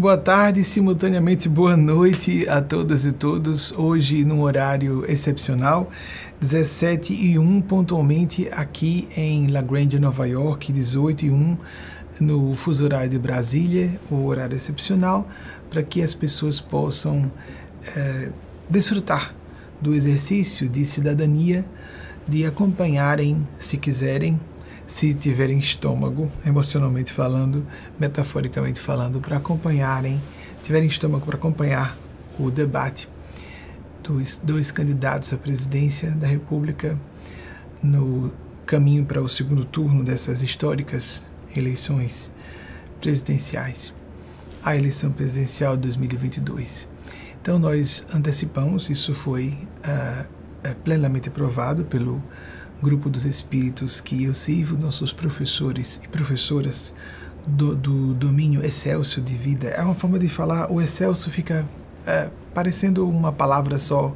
Boa tarde, simultaneamente boa noite a todas e todos. Hoje, num horário excepcional, 17 e 1 pontualmente aqui em La Grande, Nova York, 18 e 1 no fuso horário de Brasília, o horário excepcional, para que as pessoas possam é, desfrutar do exercício de cidadania, de acompanharem, se quiserem, se tiverem estômago, emocionalmente falando, metaforicamente falando, para acompanharem, tiverem estômago para acompanhar o debate dos dois candidatos à presidência da República no caminho para o segundo turno dessas históricas eleições presidenciais, a eleição presidencial de 2022. Então nós antecipamos, isso foi uh, plenamente aprovado pelo grupo dos espíritos que eu sirvo, nossos professores e professoras do, do domínio excelso de vida. É uma forma de falar, o excelso fica uh, parecendo uma palavra só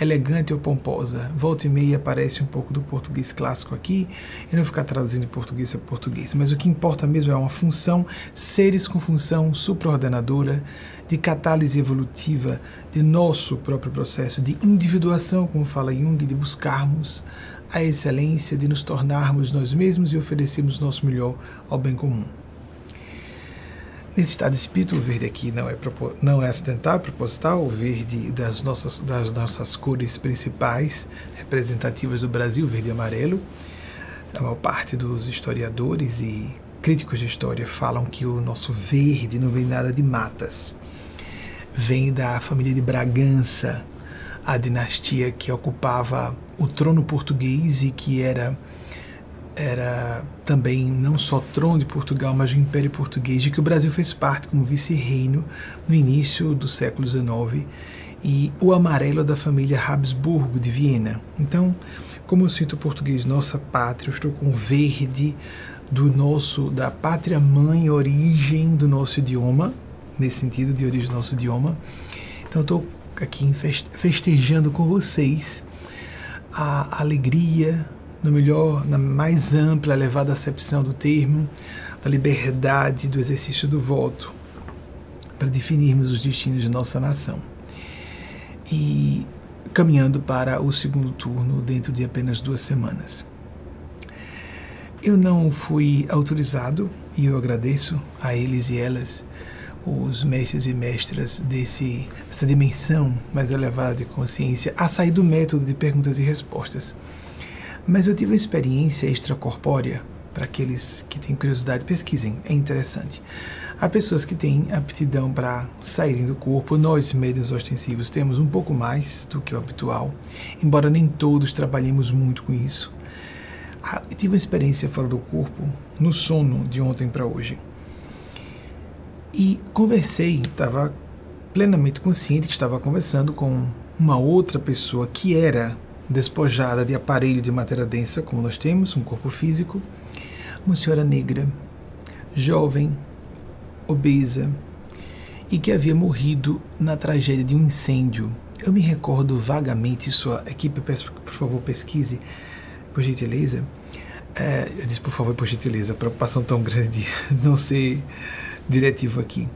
elegante ou pomposa. Volta e meia aparece um pouco do português clássico aqui, e não ficar traduzindo português a português. Mas o que importa mesmo é uma função, seres com função supraordenadora, de catálise evolutiva de nosso próprio processo de individuação, como fala Jung, de buscarmos a excelência, de nos tornarmos nós mesmos e oferecermos nosso melhor ao bem comum. Nesse estado de espírito, o verde aqui não é, não é acidental, é proposital, o verde das nossas, das nossas cores principais, representativas do Brasil, verde e amarelo. A maior parte dos historiadores e críticos de história falam que o nosso verde não vem nada de matas. Vem da família de Bragança, a dinastia que ocupava o trono português e que era era também não só trono de Portugal, mas do Império Português, de que o Brasil fez parte como vice-reino no início do século XIX, e o amarelo da família Habsburgo de Viena. Então, como eu sinto o português nossa pátria, eu estou com o verde do nosso da pátria mãe, origem do nosso idioma, nesse sentido de origem do nosso idioma. Então, estou aqui festejando com vocês a alegria, no melhor, na mais ampla, elevada acepção do termo, da liberdade do exercício do voto, para definirmos os destinos de nossa nação. E caminhando para o segundo turno dentro de apenas duas semanas. Eu não fui autorizado, e eu agradeço a eles e elas, os mestres e mestras desse, dessa dimensão mais elevada de consciência, a sair do método de perguntas e respostas mas eu tive uma experiência extracorpórea. Para aqueles que têm curiosidade, pesquisem, é interessante. Há pessoas que têm aptidão para saírem do corpo. Nós, médios ostensivos, temos um pouco mais do que o habitual, embora nem todos trabalhemos muito com isso. Ah, tive uma experiência fora do corpo no sono de ontem para hoje. E conversei, estava plenamente consciente que estava conversando com uma outra pessoa que era despojada de aparelho de matéria densa, como nós temos, um corpo físico, uma senhora negra, jovem, obesa, e que havia morrido na tragédia de um incêndio. Eu me recordo vagamente, sua equipe, peço por favor pesquise, por gentileza. É, eu disse por favor, por gentileza, preocupação tão grande de não ser diretivo aqui.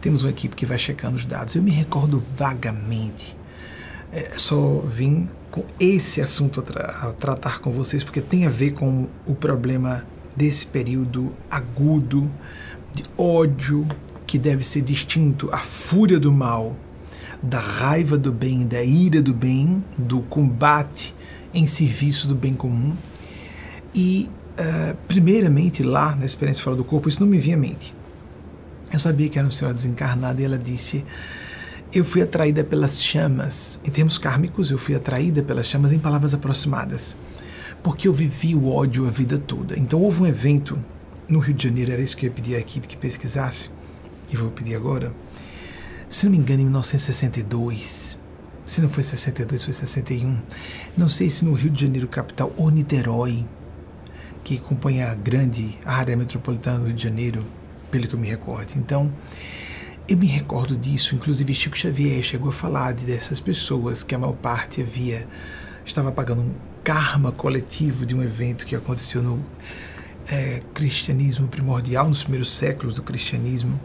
Temos uma equipe que vai checando os dados. Eu me recordo vagamente. É, só vim com esse assunto a, tra a tratar com vocês, porque tem a ver com o problema desse período agudo de ódio que deve ser distinto, a fúria do mal, da raiva do bem, da ira do bem, do combate em serviço do bem comum. E, uh, primeiramente, lá na experiência fora do corpo, isso não me vinha à mente. Eu sabia que era uma senhora desencarnada e ela disse eu fui atraída pelas chamas. Em termos kármicos, eu fui atraída pelas chamas em palavras aproximadas. Porque eu vivi o ódio a vida toda. Então houve um evento no Rio de Janeiro, era isso que eu ia pedir à equipe que pesquisasse, e vou pedir agora. Se não me engano, em 1962, se não foi 62, foi 61, não sei se no Rio de Janeiro capital ou Niterói, que acompanha a grande área metropolitana do Rio de Janeiro, pelo que eu me recordo. Então, eu me recordo disso, inclusive Chico Xavier chegou a falar de dessas pessoas que a maior parte havia estava pagando um karma coletivo de um evento que aconteceu no é, cristianismo primordial, nos primeiros séculos do cristianismo.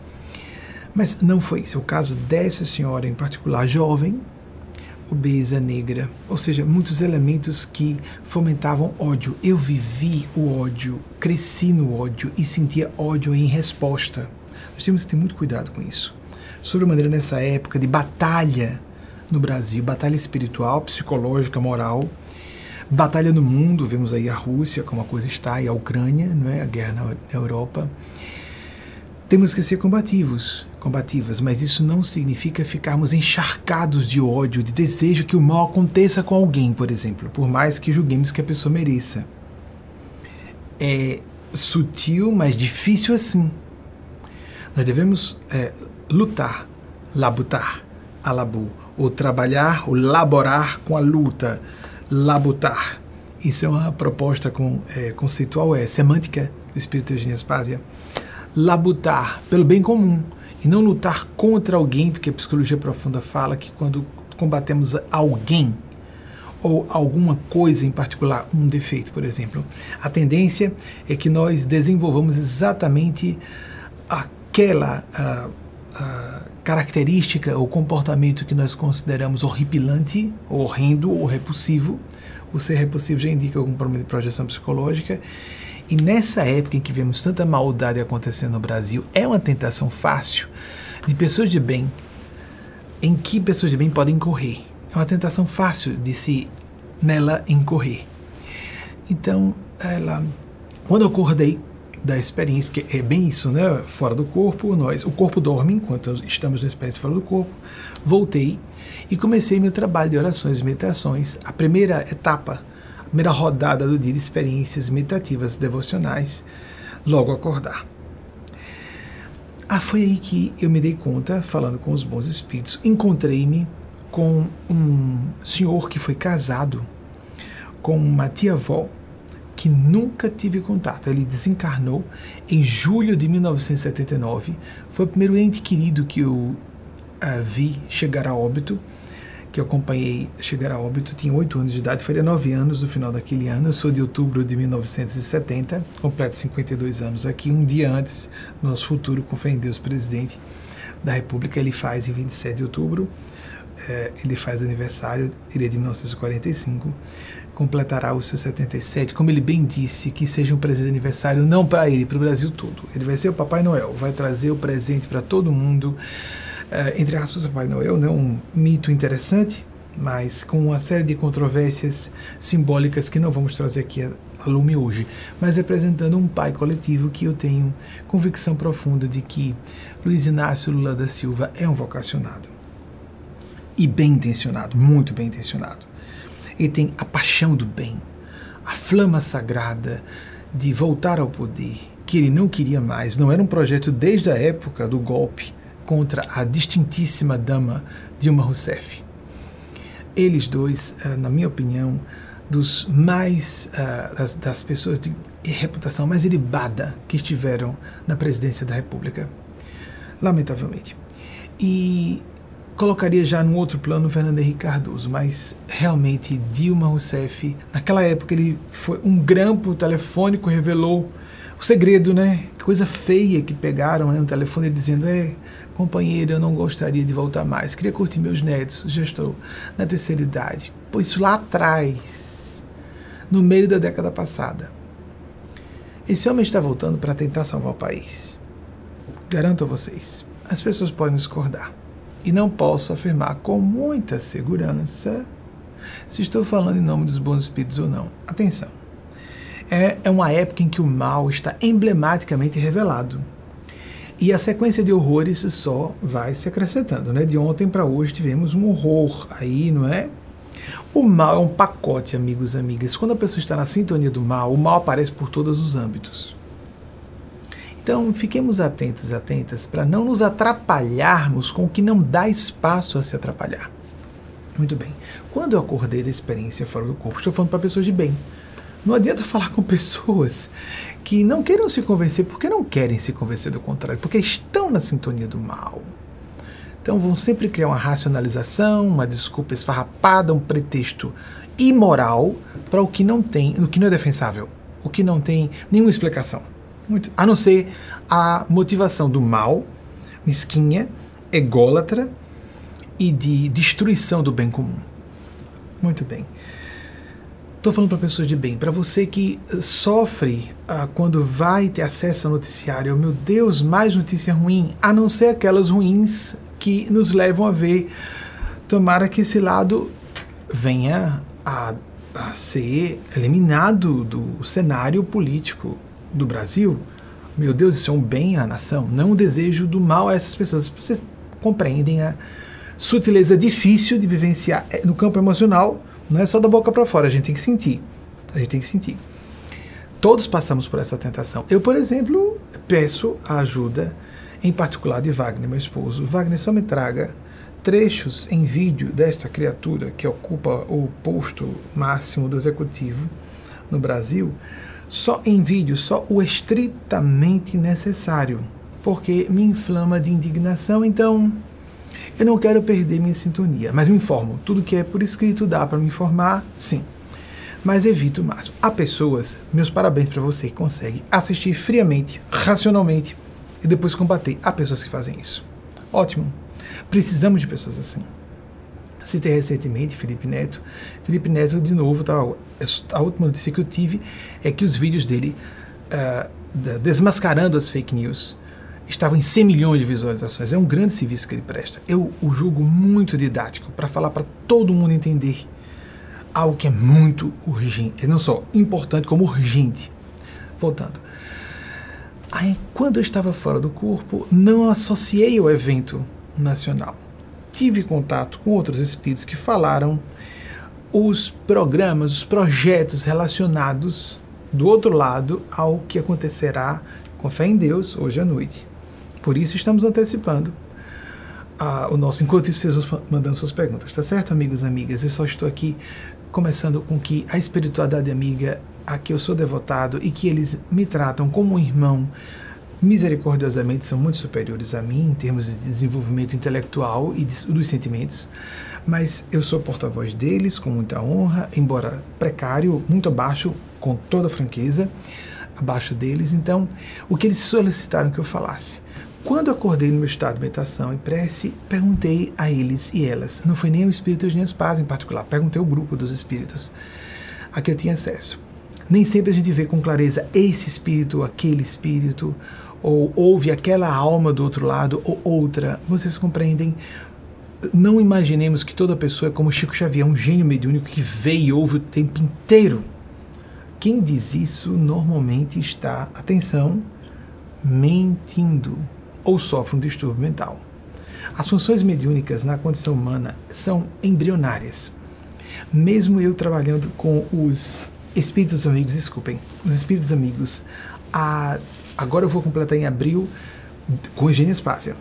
Mas não foi isso. É o caso dessa senhora em particular, jovem, obesa, negra, ou seja, muitos elementos que fomentavam ódio. Eu vivi o ódio, cresci no ódio e sentia ódio em resposta. Nós temos que ter muito cuidado com isso. Sobremaneira nessa época de batalha no Brasil, batalha espiritual, psicológica, moral, batalha no mundo, vemos aí a Rússia como a coisa está e a Ucrânia, não é, a guerra na Europa. Temos que ser combativos, combativas, mas isso não significa ficarmos encharcados de ódio, de desejo que o mal aconteça com alguém, por exemplo, por mais que julguemos que a pessoa mereça. É sutil, mas difícil assim. Nós devemos é, lutar, labutar, alabu, ou trabalhar, ou laborar com a luta, labutar. Isso é uma proposta com, é, conceitual, é semântica do Espírito Eugênio Aspásia. Labutar pelo bem comum e não lutar contra alguém, porque a psicologia profunda fala que quando combatemos alguém ou alguma coisa em particular, um defeito, por exemplo, a tendência é que nós desenvolvamos exatamente aquela uh, uh, característica ou comportamento que nós consideramos horripilante, horrendo ou repulsivo. O ser repulsivo já indica algum problema de projeção psicológica e nessa época em que vemos tanta maldade acontecendo no Brasil, é uma tentação fácil de pessoas de bem, em que pessoas de bem podem correr. É uma tentação fácil de se nela incorrer. Então, ela, quando eu acordei da experiência, porque é bem isso, né? Fora do corpo, nós, o corpo dorme enquanto estamos na experiência fora do corpo. Voltei e comecei meu trabalho de orações e meditações. A primeira etapa primeira rodada do dia de experiências meditativas devocionais, logo acordar. Ah, foi aí que eu me dei conta, falando com os bons espíritos, encontrei-me com um senhor que foi casado com uma tia-avó que nunca tive contato. Ele desencarnou em julho de 1979. Foi o primeiro ente querido que eu uh, vi chegar a óbito que eu acompanhei chegar a óbito, tinha 8 anos de idade, faria 9 anos no final daquele ano. Eu sou de outubro de 1970, completo 52 anos aqui, um dia antes nosso futuro, com fé em Deus, presidente da República. Ele faz em 27 de outubro, é, ele faz aniversário, ele é de 1945, completará os seus 77. Como ele bem disse, que seja um presente de aniversário não para ele, para o Brasil todo. Ele vai ser o Papai Noel, vai trazer o presente para todo mundo entre aspas, Papai Noel, né, um mito interessante, mas com uma série de controvérsias simbólicas que não vamos trazer aqui a, a lume hoje, mas representando um pai coletivo que eu tenho convicção profunda de que Luiz Inácio Lula da Silva é um vocacionado. E bem intencionado, muito bem intencionado. Ele tem a paixão do bem, a flama sagrada de voltar ao poder, que ele não queria mais, não era um projeto desde a época do golpe contra a distintíssima dama Dilma Rousseff. Eles dois, eh, na minha opinião, dos mais uh, das, das, pessoas de reputação mais ilibada que estiveram na presidência da República, lamentavelmente. E colocaria já no outro plano Fernando Henrique Cardoso, mas realmente Dilma Rousseff, naquela época ele foi um grampo telefônico revelou o segredo, né? Que coisa feia que pegaram né, no telefone dizendo é Companheiro, eu não gostaria de voltar mais. Queria curtir meus netos, já estou na terceira idade. Pois lá atrás, no meio da década passada. Esse homem está voltando para tentar salvar o país. Garanto a vocês, as pessoas podem discordar. E não posso afirmar com muita segurança se estou falando em nome dos bons espíritos ou não. Atenção. É, é uma época em que o mal está emblematicamente revelado e a sequência de horrores só vai se acrescentando, né? De ontem para hoje tivemos um horror aí, não é? O mal é um pacote, amigos e amigas. Quando a pessoa está na sintonia do mal, o mal aparece por todos os âmbitos. Então, fiquemos atentos e atentas para não nos atrapalharmos com o que não dá espaço a se atrapalhar. Muito bem. Quando eu acordei da experiência fora do corpo, estou falando para pessoas de bem. Não adianta falar com pessoas que não queiram se convencer porque não querem se convencer do contrário, porque estão na sintonia do mal. Então vão sempre criar uma racionalização, uma desculpa esfarrapada, um pretexto imoral para o que não tem, o que não é defensável, o que não tem nenhuma explicação. Muito, a não ser a motivação do mal mesquinha, ególatra e de destruição do bem comum. Muito bem. Estou falando para pessoas de bem, para você que sofre ah, quando vai ter acesso ao noticiário, meu Deus, mais notícia ruim, a não ser aquelas ruins que nos levam a ver. Tomara que esse lado venha a, a ser eliminado do cenário político do Brasil. Meu Deus, isso é um bem à nação, não um desejo do mal a essas pessoas. Vocês compreendem a sutileza difícil de vivenciar é, no campo emocional não é só da boca para fora, a gente tem que sentir. A gente tem que sentir. Todos passamos por essa tentação. Eu, por exemplo, peço a ajuda, em particular de Wagner, meu esposo. Wagner, só me traga trechos em vídeo desta criatura que ocupa o posto máximo do executivo no Brasil, só em vídeo, só o estritamente necessário, porque me inflama de indignação. Então, eu não quero perder minha sintonia, mas me informo. Tudo que é por escrito dá para me informar, sim. Mas evito o máximo. Há pessoas, meus parabéns para você que consegue assistir friamente, racionalmente e depois combater. Há pessoas que fazem isso. Ótimo. Precisamos de pessoas assim. Citei recentemente Felipe Neto. Felipe Neto, de novo, tá, a última notícia que eu tive é que os vídeos dele uh, desmascarando as fake news estavam em 100 milhões de visualizações. É um grande serviço que ele presta. Eu o julgo muito didático para falar para todo mundo entender algo que é muito urgente. Não só importante, como urgente. Voltando. Aí, quando eu estava fora do corpo, não associei o evento nacional. Tive contato com outros espíritos que falaram os programas, os projetos relacionados do outro lado ao que acontecerá com fé em Deus hoje à noite. Por isso estamos antecipando a, o nosso. Enquanto isso, vocês mandando suas perguntas, tá certo, amigos e amigas? Eu só estou aqui começando com que a espiritualidade amiga a que eu sou devotado e que eles me tratam como um irmão misericordiosamente são muito superiores a mim em termos de desenvolvimento intelectual e de, dos sentimentos, mas eu sou porta-voz deles com muita honra, embora precário, muito abaixo, com toda franqueza, abaixo deles. Então, o que eles solicitaram que eu falasse? Quando acordei no meu estado de meditação e prece, perguntei a eles e elas. Não foi nem o espírito de Paz em particular, perguntei ao grupo dos espíritos a que eu tinha acesso. Nem sempre a gente vê com clareza esse espírito, aquele espírito, ou ouve aquela alma do outro lado ou outra. Vocês compreendem? Não imaginemos que toda pessoa é como Chico Xavier, um gênio mediúnico que vê e ouve o tempo inteiro. Quem diz isso normalmente está, atenção, mentindo ou sofre um distúrbio mental. As funções mediúnicas na condição humana são embrionárias. Mesmo eu trabalhando com os espíritos amigos, desculpem, os espíritos amigos, a, agora eu vou completar em abril com Eugênia Spácia,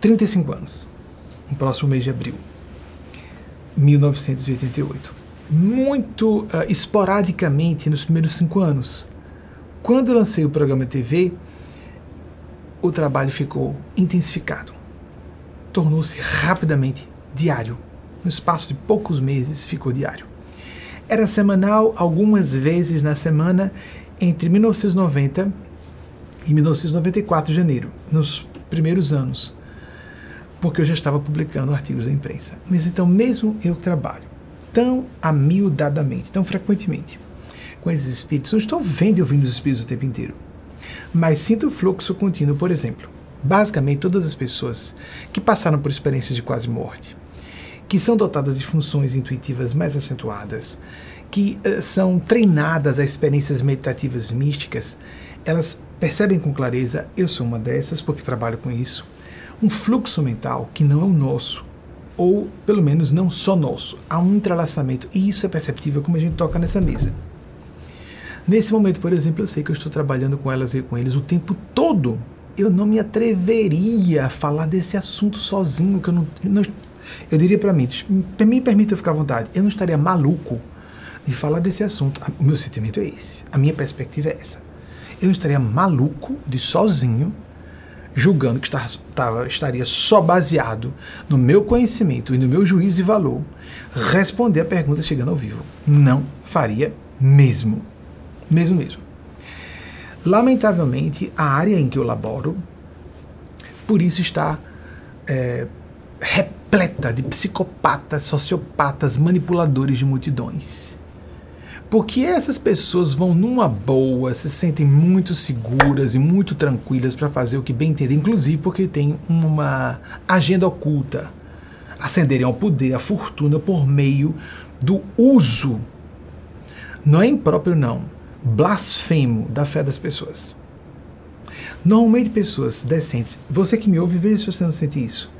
35 anos, no próximo mês de abril, 1988. Muito uh, esporadicamente nos primeiros cinco anos. Quando lancei o programa TV, o trabalho ficou intensificado. Tornou-se rapidamente diário. No espaço de poucos meses, ficou diário. Era semanal, algumas vezes na semana, entre 1990 e 1994, janeiro, nos primeiros anos, porque eu já estava publicando artigos da imprensa. Mas então, mesmo eu trabalho tão amiudadamente, tão frequentemente com esses espíritos, eu estou vendo e ouvindo os espíritos o tempo inteiro mas sinto o fluxo contínuo, por exemplo. Basicamente, todas as pessoas que passaram por experiências de quase morte, que são dotadas de funções intuitivas mais acentuadas, que uh, são treinadas a experiências meditativas místicas, elas percebem com clareza, eu sou uma dessas porque trabalho com isso, um fluxo mental que não é o nosso, ou pelo menos não só nosso. Há um entrelaçamento, e isso é perceptível como a gente toca nessa mesa. Nesse momento, por exemplo, eu sei que eu estou trabalhando com elas e com eles o tempo todo. Eu não me atreveria a falar desse assunto sozinho, que eu não, não eu diria para mim, me permita eu ficar à vontade, eu não estaria maluco de falar desse assunto. O meu sentimento é esse, a minha perspectiva é essa. Eu não estaria maluco de sozinho, julgando que estava, estaria só baseado no meu conhecimento e no meu juízo de valor, responder a pergunta chegando ao vivo. Não faria mesmo. Mesmo mesmo. Lamentavelmente, a área em que eu laboro, por isso está é, repleta de psicopatas, sociopatas, manipuladores de multidões. Porque essas pessoas vão numa boa, se sentem muito seguras e muito tranquilas para fazer o que bem entendem, inclusive porque tem uma agenda oculta. Ascenderem ao poder, à fortuna por meio do uso, não é impróprio não, blasfemo da fé das pessoas. Normalmente pessoas decentes, você que me ouve, veja se você não sente isso.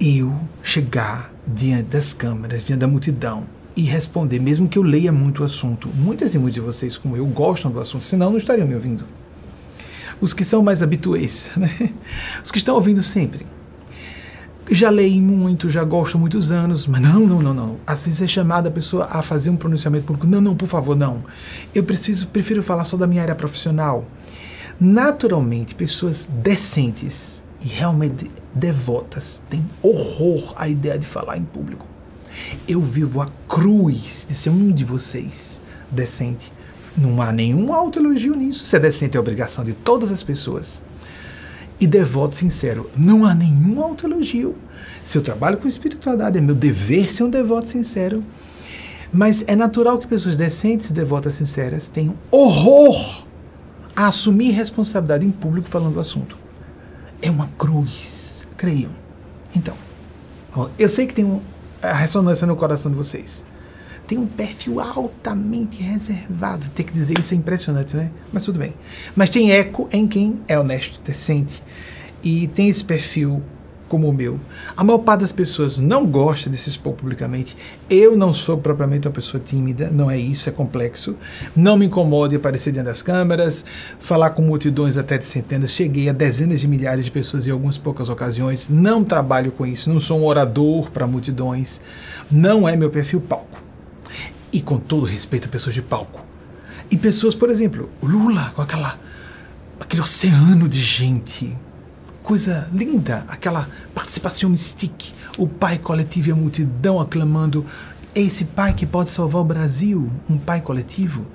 Eu chegar diante das câmeras, diante da multidão, e responder, mesmo que eu leia muito o assunto. Muitas e muitos de vocês, como eu, gostam do assunto, senão não estariam me ouvindo. Os que são mais habituês, né? os que estão ouvindo sempre. Já leio muito, já gosto muitos anos, mas não, não, não, não. Às vezes é chamada a pessoa a fazer um pronunciamento público. Não, não, por favor, não. Eu preciso, prefiro falar só da minha área profissional. Naturalmente, pessoas decentes e realmente devotas têm horror à ideia de falar em público. Eu vivo a cruz de ser um de vocês decente. Não há nenhum autoelogio nisso. Ser decente é obrigação de todas as pessoas. E devoto sincero, não há nenhum autoelogio. Se eu trabalho com espiritualidade, é meu dever ser um devoto sincero. Mas é natural que pessoas decentes e devotas sinceras tenham horror a assumir responsabilidade em público falando do assunto. É uma cruz, creiam. Então, eu sei que tem a ressonância no coração de vocês. Tem um perfil altamente reservado. Ter que dizer isso é impressionante, né? Mas tudo bem. Mas tem eco em quem é honesto, decente e tem esse perfil como o meu. A maior parte das pessoas não gosta de se expor publicamente. Eu não sou propriamente uma pessoa tímida, não é isso, é complexo. Não me incomoda aparecer diante das câmeras, falar com multidões até de centenas. Cheguei a dezenas de milhares de pessoas em algumas poucas ocasiões. Não trabalho com isso, não sou um orador para multidões. Não é meu perfil palco. E com todo respeito a pessoas de palco. E pessoas, por exemplo, o Lula, com aquela, aquele oceano de gente coisa linda, aquela participação mystique, o pai coletivo e a multidão aclamando esse pai que pode salvar o Brasil, um pai coletivo.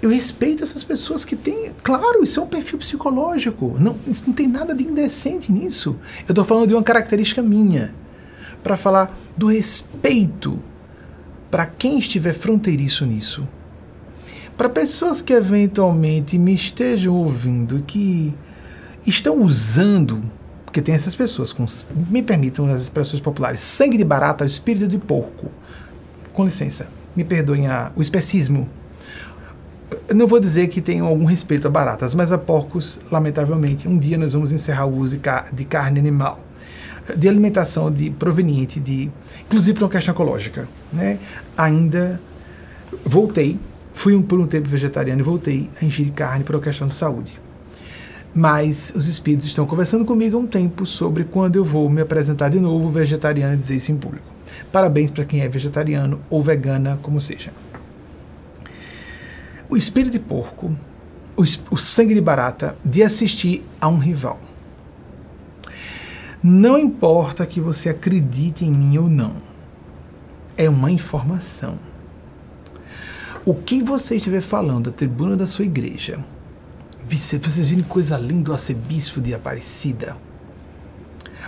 Eu respeito essas pessoas que têm, claro, isso é um perfil psicológico, não, não tem nada de indecente nisso. Eu estou falando de uma característica minha, para falar do respeito para quem estiver fronteiriço nisso. Para pessoas que eventualmente me estejam ouvindo que estão usando, porque tem essas pessoas com, me permitam as expressões populares, sangue de barata, espírito de porco. Com licença, me perdoem a, o especismo. Eu não vou dizer que tenham algum respeito a baratas, mas a porcos, lamentavelmente, um dia nós vamos encerrar o uso de carne animal de alimentação de proveniente de, inclusive para uma questão ecológica, né? Ainda voltei, fui um, por um tempo vegetariano e voltei a ingerir carne por uma questão de saúde mas os espíritos estão conversando comigo há um tempo sobre quando eu vou me apresentar de novo vegetariano e dizer isso em público. Parabéns para quem é vegetariano ou vegana, como seja. O espírito de porco, o, o sangue de barata, de assistir a um rival. Não importa que você acredite em mim ou não, é uma informação. O que você estiver falando da tribuna da sua igreja, vocês viram coisa linda o arcebispo de Aparecida?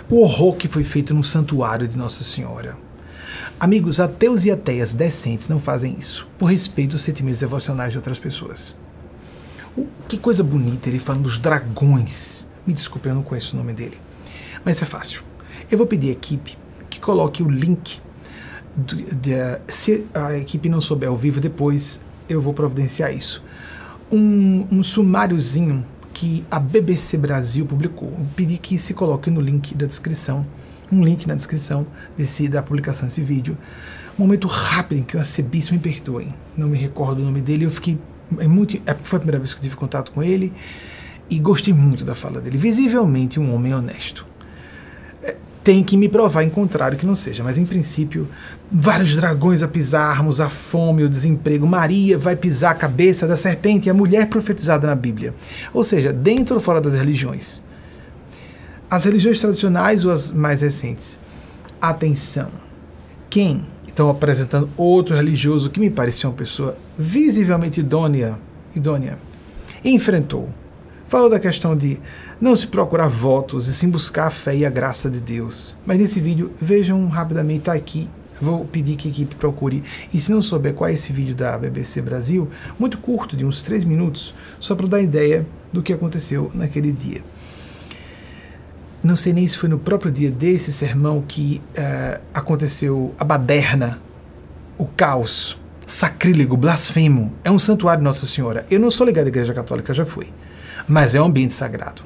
O horror que foi feito no santuário de Nossa Senhora. Amigos, ateus e ateias decentes não fazem isso, por respeito aos sentimentos devocionais de outras pessoas. que coisa bonita ele falando dos dragões. Me desculpe, eu não conheço o nome dele. Mas é fácil. Eu vou pedir à equipe que coloque o link. Do, de, se a equipe não souber ao vivo, depois eu vou providenciar isso um, um sumáriozinho que a BBC Brasil publicou. Eu pedi que se coloque no link da descrição, um link na descrição desse, da publicação desse vídeo. Um momento rápido em que o arcebispo me perdoe, não me recordo o nome dele, eu fiquei é muito, é, foi a primeira vez que eu tive contato com ele e gostei muito da fala dele. Visivelmente um homem honesto tem que me provar em contrário que não seja. Mas em princípio, vários dragões a pisarmos, a fome, o desemprego. Maria vai pisar a cabeça da serpente, a mulher profetizada na Bíblia. Ou seja, dentro ou fora das religiões. As religiões tradicionais ou as mais recentes. Atenção. Quem estão apresentando outro religioso que me parecia uma pessoa visivelmente idônea, idônea enfrentou Falou da questão de não se procurar votos e sim buscar a fé e a graça de Deus. Mas nesse vídeo, vejam rapidamente, está aqui. Vou pedir que a equipe procure. E se não souber qual é esse vídeo da BBC Brasil, muito curto, de uns três minutos, só para dar ideia do que aconteceu naquele dia. Não sei nem se foi no próprio dia desse sermão que uh, aconteceu a baderna, o caos, sacrílego, blasfemo. É um santuário Nossa Senhora. Eu não sou ligado à Igreja Católica, já fui. Mas é um ambiente sagrado.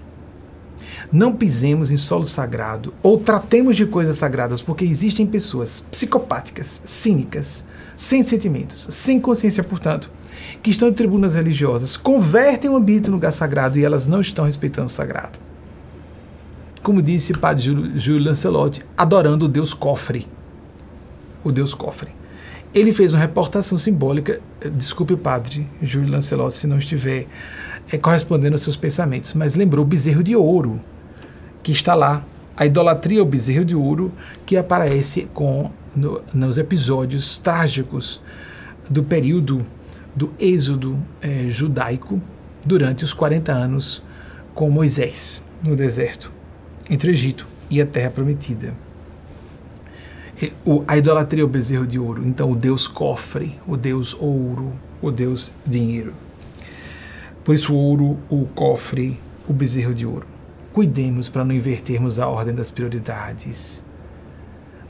Não pisemos em solo sagrado ou tratemos de coisas sagradas, porque existem pessoas psicopáticas, cínicas, sem sentimentos, sem consciência, portanto, que estão em tribunas religiosas, convertem o ambiente em lugar sagrado e elas não estão respeitando o sagrado. Como disse padre Júlio, Júlio Lancelotti, adorando o Deus cofre. O Deus cofre. Ele fez uma reportação simbólica, desculpe, padre Júlio Lancelotti, se não estiver é, correspondendo aos seus pensamentos, mas lembrou o bezerro de ouro, que está lá, a idolatria ao bezerro de ouro, que aparece com no, nos episódios trágicos do período do êxodo é, judaico durante os 40 anos com Moisés no deserto, entre o Egito e a Terra Prometida a idolatria é o bezerro de ouro. Então, o Deus cofre, o Deus ouro, o Deus dinheiro. Por isso, o ouro, o cofre, o bezerro de ouro. Cuidemos para não invertermos a ordem das prioridades.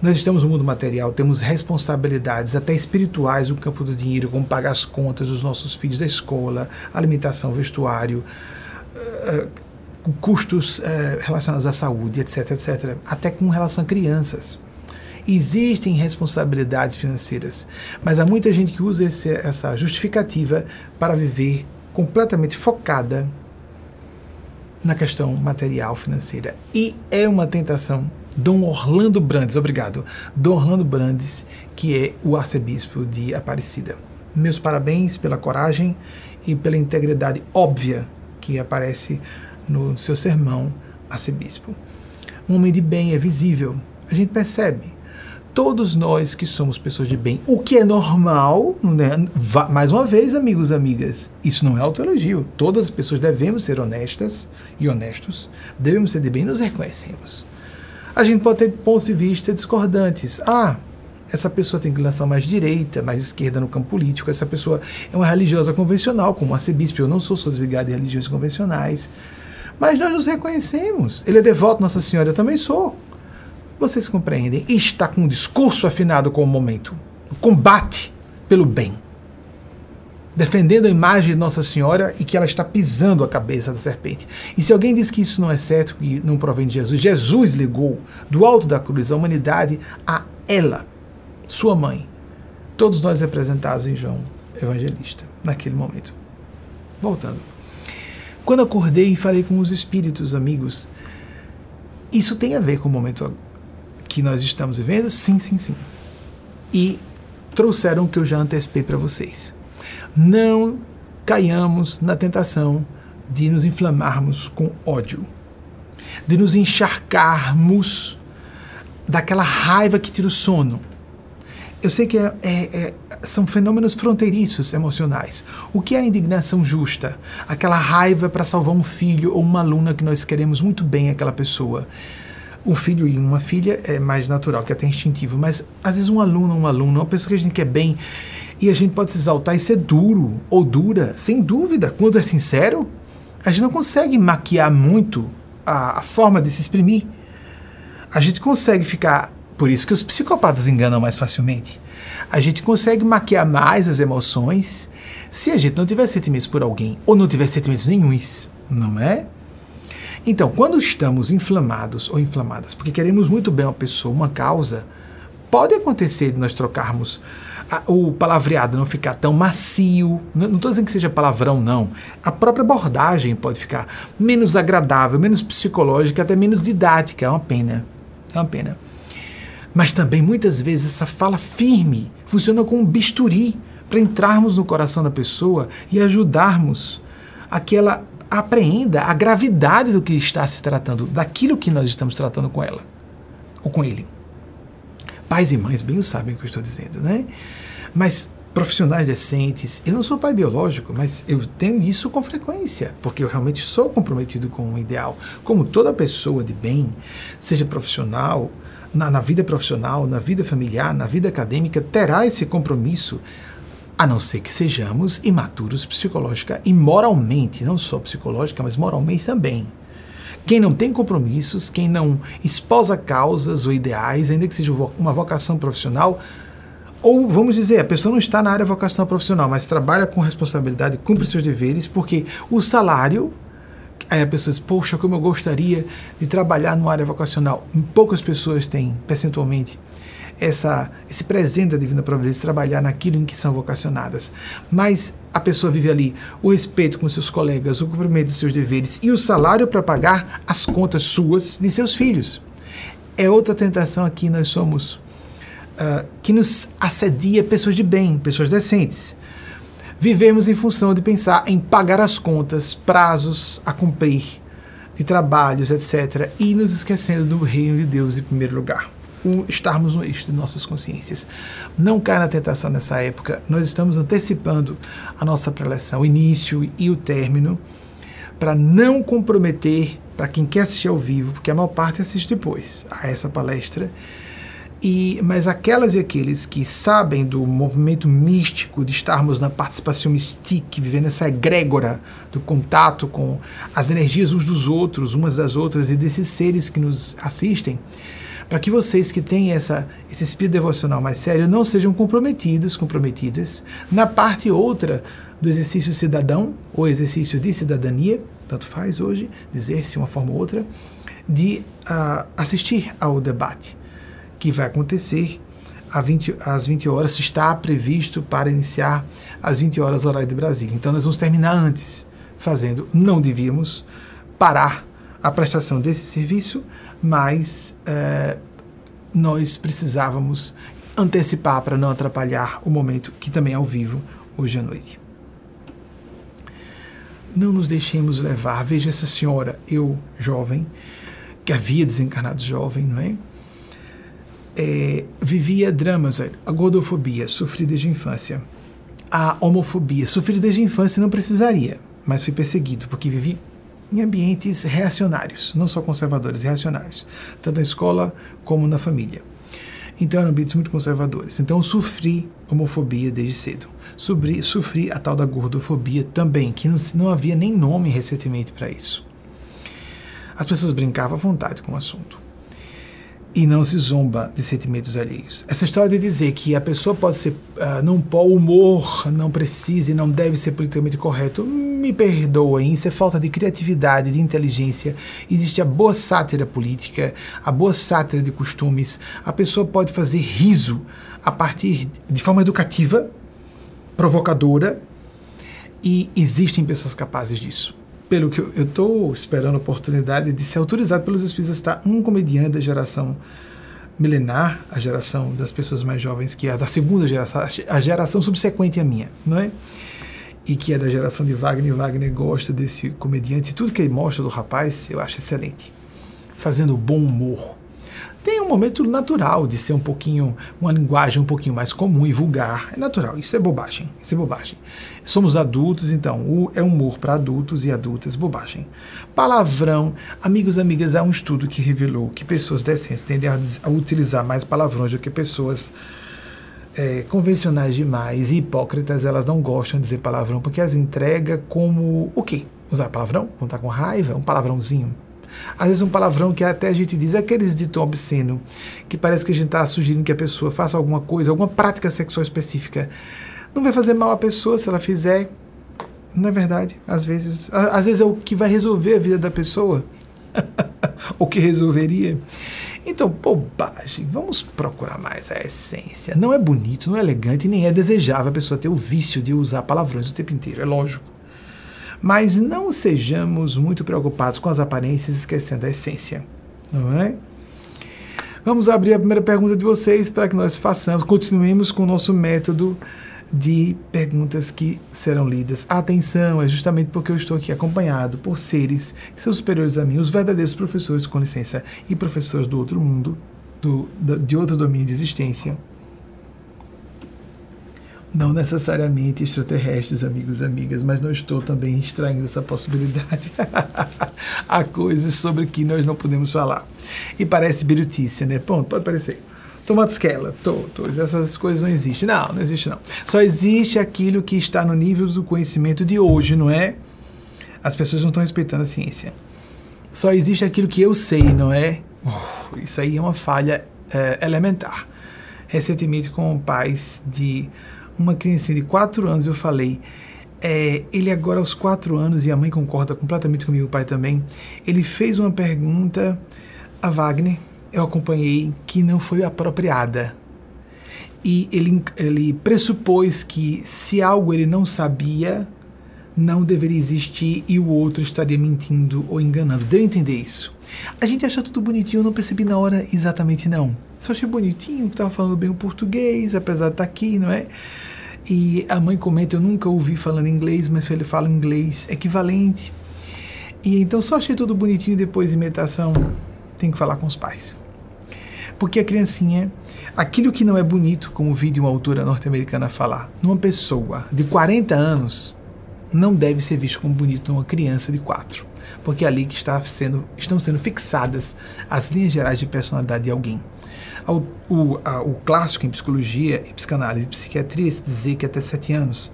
Nós estamos no mundo material, temos responsabilidades até espirituais no campo do dinheiro, como pagar as contas dos nossos filhos da escola, alimentação, vestuário, uh, custos uh, relacionados à saúde, etc, etc. Até com relação a crianças. Existem responsabilidades financeiras, mas há muita gente que usa esse, essa justificativa para viver completamente focada na questão material financeira. E é uma tentação. Dom Orlando Brandes, obrigado. Dom Orlando Brandes, que é o arcebispo de Aparecida. Meus parabéns pela coragem e pela integridade óbvia que aparece no seu sermão, arcebispo. Um homem de bem é visível, a gente percebe todos nós que somos pessoas de bem, o que é normal, né? mais uma vez, amigos amigas, isso não é autoelogio. Todas as pessoas devemos ser honestas e honestos, devemos ser de bem, nos reconhecemos. A gente pode ter pontos de vista discordantes. Ah, essa pessoa tem inclinação mais direita, mais esquerda no campo político, essa pessoa é uma religiosa convencional, como arcebispo, eu não sou, desligado de religiões convencionais. Mas nós nos reconhecemos. Ele é devoto Nossa Senhora, eu também sou. Vocês compreendem? Está com um discurso afinado com o momento. O combate pelo bem. Defendendo a imagem de Nossa Senhora e que ela está pisando a cabeça da serpente. E se alguém diz que isso não é certo, que não provém de Jesus, Jesus ligou do alto da cruz a humanidade a ela, sua mãe. Todos nós representados em João Evangelista, naquele momento. Voltando. Quando acordei e falei com os espíritos amigos, isso tem a ver com o momento que nós estamos vivendo? Sim, sim, sim. E trouxeram o que eu já antecipei para vocês. Não caiamos na tentação de nos inflamarmos com ódio, de nos encharcarmos daquela raiva que tira o sono. Eu sei que é, é, é, são fenômenos fronteiriços emocionais. O que é a indignação justa? Aquela raiva para salvar um filho ou uma aluna que nós queremos muito bem aquela pessoa um filho e uma filha é mais natural, que é até instintivo, mas às vezes um aluno, uma aluna, uma pessoa que a gente quer bem, e a gente pode se exaltar e ser duro ou dura, sem dúvida. Quando é sincero, a gente não consegue maquiar muito a, a forma de se exprimir. A gente consegue ficar. Por isso que os psicopatas enganam mais facilmente. A gente consegue maquiar mais as emoções se a gente não tiver sentimentos por alguém ou não tiver sentimentos nenhums, não é? Então, quando estamos inflamados ou inflamadas, porque queremos muito bem uma pessoa, uma causa, pode acontecer de nós trocarmos a, o palavreado não ficar tão macio. Não estou dizendo que seja palavrão, não. A própria abordagem pode ficar menos agradável, menos psicológica, até menos didática. É uma pena. É uma pena. Mas também, muitas vezes, essa fala firme funciona como um bisturi para entrarmos no coração da pessoa e ajudarmos aquela apreenda a gravidade do que está se tratando, daquilo que nós estamos tratando com ela ou com ele. Pais e mães bem o sabem o que eu estou dizendo, né? Mas profissionais decentes. Eu não sou pai biológico, mas eu tenho isso com frequência, porque eu realmente sou comprometido com um ideal. Como toda pessoa de bem, seja profissional, na, na vida profissional, na vida familiar, na vida acadêmica, terá esse compromisso, a não ser que sejamos imaturos psicológica e moralmente, não só psicológica, mas moralmente também. Quem não tem compromissos, quem não esposa causas ou ideais, ainda que seja uma vocação profissional, ou vamos dizer, a pessoa não está na área vocacional profissional, mas trabalha com responsabilidade, cumpre seus deveres, porque o salário. Aí a pessoa diz, poxa, como eu gostaria de trabalhar numa área vocacional. Poucas pessoas têm, percentualmente, essa, esse presente da Divina Providência, trabalhar naquilo em que são vocacionadas. Mas a pessoa vive ali o respeito com seus colegas, o cumprimento dos seus deveres e o salário para pagar as contas suas de seus filhos. É outra tentação aqui, nós somos uh, que nos assedia pessoas de bem, pessoas decentes. Vivemos em função de pensar em pagar as contas, prazos a cumprir, de trabalhos, etc., e nos esquecendo do reino de Deus em primeiro lugar. O estarmos no eixo de nossas consciências. Não caia na tentação nessa época. Nós estamos antecipando a nossa preleção, o início e o término, para não comprometer, para quem quer assistir ao vivo, porque a maior parte assiste depois a essa palestra, e, mas aquelas e aqueles que sabem do movimento místico, de estarmos na participação mística, vivendo essa egrégora do contato com as energias uns dos outros, umas das outras e desses seres que nos assistem, para que vocês que têm essa, esse espírito devocional mais sério não sejam comprometidos, comprometidas na parte outra do exercício cidadão ou exercício de cidadania, tanto faz hoje dizer-se uma forma ou outra, de uh, assistir ao debate que vai acontecer às 20, às 20 horas, está previsto para iniciar às 20 horas horário de Brasília. Então nós vamos terminar antes, fazendo, não devíamos parar a prestação desse serviço, mas é, nós precisávamos antecipar para não atrapalhar o momento que também é ao vivo hoje à noite. Não nos deixemos levar. Veja essa senhora, eu jovem, que havia desencarnado jovem, não é? é, vivia dramas, a gordofobia, sofri desde a infância. A homofobia, sofri desde a infância não precisaria, mas fui perseguido, porque vivi em ambientes reacionários, não só conservadores, reacionários, tanto na escola como na família. Então eram ambientes muito conservadores. Então sofri homofobia desde cedo. Sofri, sofri a tal da gordofobia também, que não, não havia nem nome recentemente para isso. As pessoas brincavam à vontade com o assunto e não se zomba de sentimentos alheios. Essa história de dizer que a pessoa pode ser, uh, não pode, o humor não precisa e não deve ser politicamente correto, me perdoem, isso é falta de criatividade, de inteligência. Existe a boa sátira política, a boa sátira de costumes. A pessoa pode fazer riso a partir de forma educativa, provocadora, e existem pessoas capazes disso pelo que eu estou esperando a oportunidade de ser autorizado pelos Espíritos a estar um comediante da geração milenar, a geração das pessoas mais jovens, que é da segunda geração, a geração subsequente à minha, não é? E que é da geração de Wagner. Wagner gosta desse comediante. Tudo que ele mostra do rapaz eu acho excelente. Fazendo bom humor tem um momento natural de ser um pouquinho, uma linguagem um pouquinho mais comum e vulgar. É natural, isso é bobagem, isso é bobagem. Somos adultos, então, o, é humor para adultos e adultas, bobagem. Palavrão, amigos e amigas, há um estudo que revelou que pessoas decentes tendem a, a utilizar mais palavrões do que pessoas é, convencionais demais e hipócritas, elas não gostam de dizer palavrão porque as entrega como o quê? Usar palavrão? Quando tá com raiva? Um palavrãozinho? Às vezes um palavrão que até a gente diz, aqueles de tom obsceno, que parece que a gente está sugerindo que a pessoa faça alguma coisa, alguma prática sexual específica. Não vai fazer mal à pessoa se ela fizer. Não é verdade? Às vezes, às vezes é o que vai resolver a vida da pessoa. o que resolveria. Então, bobagem. Vamos procurar mais a essência. Não é bonito, não é elegante, nem é desejável a pessoa ter o vício de usar palavrões o tempo inteiro. É lógico. Mas não sejamos muito preocupados com as aparências, esquecendo a essência, não é? Vamos abrir a primeira pergunta de vocês para que nós façamos, continuemos com o nosso método de perguntas que serão lidas. Atenção, é justamente porque eu estou aqui acompanhado por seres que são superiores a mim, os verdadeiros professores, com licença, e professores do outro mundo, do, de outro domínio de existência. Não necessariamente extraterrestres, amigos e amigas, mas não estou também extraindo essa possibilidade. Há coisas sobre que nós não podemos falar. E parece birutícia, né? Ponto, pode parecer. Tomates Keller, todos, essas coisas não existem. Não, não existe não. Só existe aquilo que está no nível do conhecimento de hoje, não é? As pessoas não estão respeitando a ciência. Só existe aquilo que eu sei, não é? Oh, isso aí é uma falha é, elementar. Recentemente, com pais de uma criança de 4 anos, eu falei. É, ele agora aos 4 anos, e a mãe concorda completamente comigo, o pai também, ele fez uma pergunta a Wagner, eu acompanhei, que não foi apropriada. E ele, ele pressupôs que se algo ele não sabia, não deveria existir e o outro estaria mentindo ou enganando. Deu a entender isso? A gente acha tudo bonitinho, eu não percebi na hora exatamente não. Só achei bonitinho, que estava falando bem o português, apesar de estar tá aqui, não é? E a mãe comenta, eu nunca ouvi falando inglês, mas ele fala inglês equivalente. E então só achei tudo bonitinho depois de imitação, tem que falar com os pais. Porque a criancinha, aquilo que não é bonito, como vi de uma autora norte-americana falar, numa pessoa de 40 anos, não deve ser visto como bonito numa criança de 4 porque é ali que está sendo, estão sendo fixadas as linhas gerais de personalidade de alguém. O, o, a, o clássico em psicologia e psicanálise e psiquiatria é se dizer que até sete anos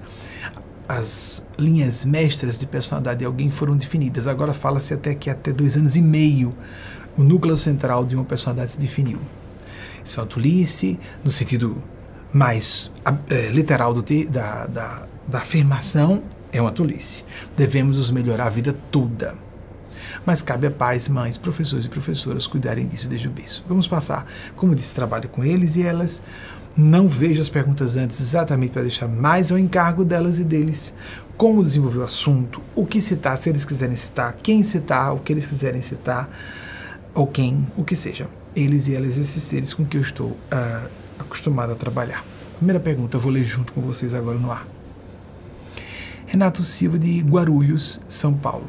as linhas mestras de personalidade de alguém foram definidas. Agora fala-se até que até dois anos e meio o núcleo central de uma personalidade se definiu. Tolice, no sentido mais é, literal do, da, da, da afirmação, é uma tolice. Devemos nos melhorar a vida toda mas cabe a pais, mães, professores e professoras cuidarem disso desde o berço. Vamos passar, como disse, trabalho com eles e elas. Não vejo as perguntas antes exatamente para deixar mais ao encargo delas e deles como desenvolver o assunto, o que citar, se eles quiserem citar, quem citar, o que eles quiserem citar, ou quem, o que seja. Eles e elas, esses seres com que eu estou uh, acostumado a trabalhar. Primeira pergunta, vou ler junto com vocês agora no ar. Renato Silva de Guarulhos, São Paulo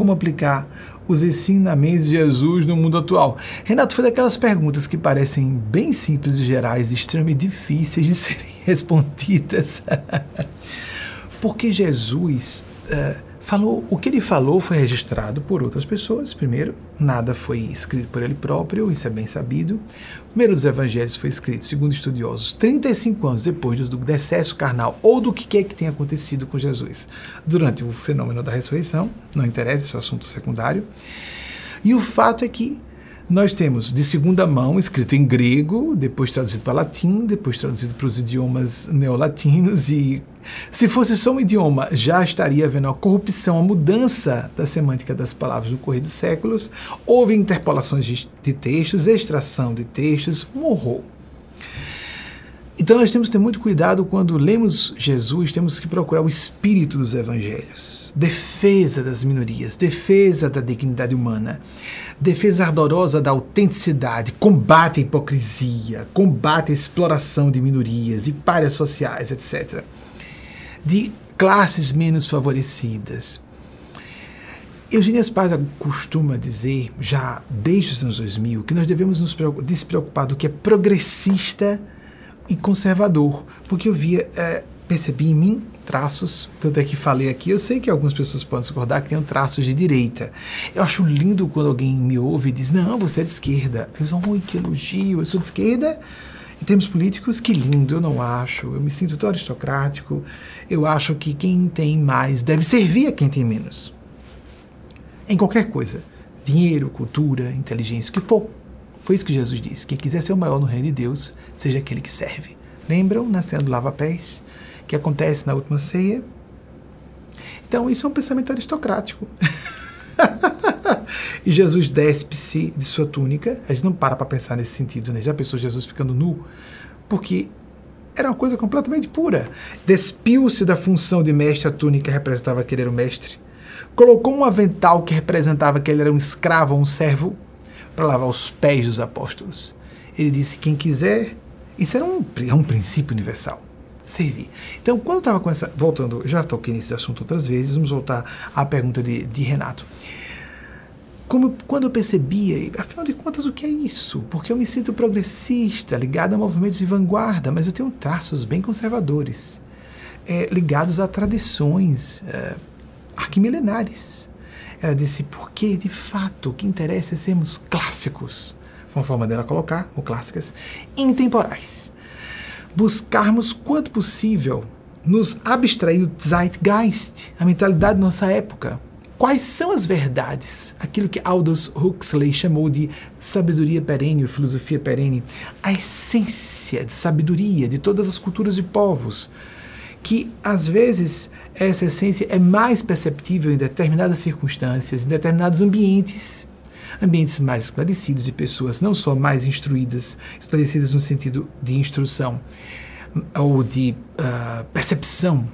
como aplicar os ensinamentos de Jesus no mundo atual? Renato, foi daquelas perguntas que parecem bem simples e gerais, extremamente difíceis de serem respondidas. Porque Jesus uh, falou, o que ele falou foi registrado por outras pessoas, primeiro, nada foi escrito por ele próprio, isso é bem sabido. O primeiro dos evangelhos foi escrito, segundo estudiosos, 35 anos depois do decesso carnal ou do que quer que tenha acontecido com Jesus durante o fenômeno da ressurreição, não interessa, esse é um assunto secundário. E o fato é que nós temos de segunda mão, escrito em grego, depois traduzido para latim, depois traduzido para os idiomas neolatinos e se fosse só um idioma, já estaria havendo a corrupção, a mudança da semântica das palavras no correr dos séculos. Houve interpolações de textos, extração de textos, um horror. Então nós temos que ter muito cuidado quando lemos Jesus, temos que procurar o espírito dos evangelhos, defesa das minorias, defesa da dignidade humana, defesa ardorosa da autenticidade, combate à hipocrisia, combate à exploração de minorias, de párias sociais, etc de classes menos favorecidas. Eugênia Spaz costuma dizer, já desde os anos 2000, que nós devemos nos despreocupar do que é progressista e conservador, porque eu via, é, percebi em mim traços, tanto é que falei aqui, eu sei que algumas pessoas podem discordar que tem traços de direita. Eu acho lindo quando alguém me ouve e diz, não, você é de esquerda. Eu sou, oi, que elogio, eu sou de esquerda, em termos políticos, que lindo, eu não acho. Eu me sinto tão aristocrático. Eu acho que quem tem mais deve servir a quem tem menos. Em qualquer coisa. Dinheiro, cultura, inteligência, o que for. Foi isso que Jesus disse. Quem quiser ser o maior no reino de Deus, seja aquele que serve. Lembram na cena do lava-pés? Que acontece na última ceia? Então, isso é um pensamento aristocrático. e Jesus despe-se de sua túnica. A gente não para para pensar nesse sentido, né? Já pensou Jesus ficando nu? Porque era uma coisa completamente pura. Despiu-se da função de mestre, a túnica representava que ele era o mestre. Colocou um avental que representava que ele era um escravo um servo para lavar os pés dos apóstolos. Ele disse: quem quiser. Isso era um, é um princípio universal servir. Então, quando eu estava com essa. Voltando, já toquei nesse assunto outras vezes, vamos voltar à pergunta de, de Renato. como quando eu percebia, afinal de contas, o que é isso? Porque eu me sinto progressista, ligado a movimentos de vanguarda, mas eu tenho traços bem conservadores, é, ligados a tradições é, arquimilenares. Ela disse, porque de fato o que interessa é sermos clássicos. Foi uma forma dela colocar, ou clássicas, intemporais. Buscarmos quanto possível nos abstrair do Zeitgeist, a mentalidade da nossa época Quais são as verdades? Aquilo que Aldous Huxley chamou de sabedoria perene, filosofia perene, a essência de sabedoria de todas as culturas e povos, que às vezes essa essência é mais perceptível em determinadas circunstâncias, em determinados ambientes, ambientes mais esclarecidos e pessoas não só mais instruídas, esclarecidas no sentido de instrução ou de uh, percepção uh,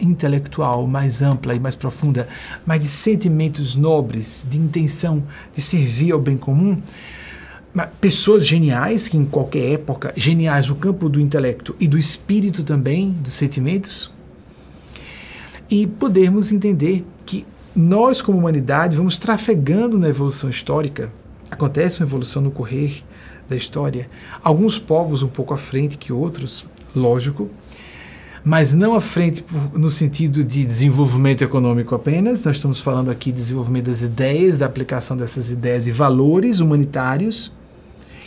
intelectual mais ampla e mais profunda, mas de sentimentos nobres, de intenção de servir ao bem comum, pessoas geniais que em qualquer época, geniais no campo do intelecto e do espírito também, dos sentimentos, e podermos entender nós como humanidade vamos trafegando na evolução histórica. Acontece uma evolução no correr da história. Alguns povos um pouco à frente que outros, lógico, mas não à frente no sentido de desenvolvimento econômico apenas, nós estamos falando aqui de desenvolvimento das ideias, da aplicação dessas ideias e valores humanitários.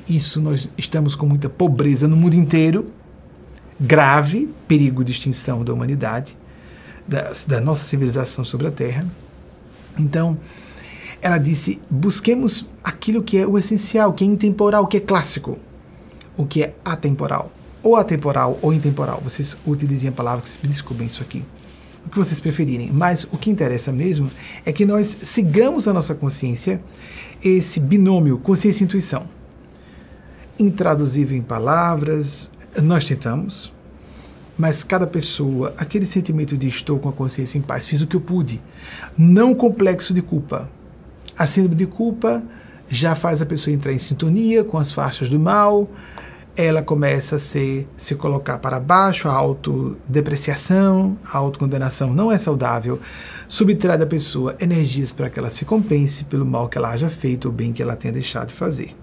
Isso nós estamos com muita pobreza no mundo inteiro, grave perigo de extinção da humanidade, da, da nossa civilização sobre a Terra. Então, ela disse: busquemos aquilo que é o essencial, que é intemporal, que é clássico, o que é atemporal ou atemporal ou intemporal. Vocês utilizem a palavra que vocês me desculpem isso aqui. O que vocês preferirem. Mas o que interessa mesmo é que nós sigamos a nossa consciência, esse binômio consciência e intuição. Intraduzível em palavras, nós tentamos, mas cada pessoa, aquele sentimento de estou com a consciência em paz, fiz o que eu pude. Não complexo de culpa. A síndrome de culpa já faz a pessoa entrar em sintonia com as faixas do mal, ela começa a ser, se colocar para baixo, a autodepreciação, a autocondenação não é saudável, subtrai da pessoa energias para que ela se compense pelo mal que ela haja feito ou bem que ela tenha deixado de fazer.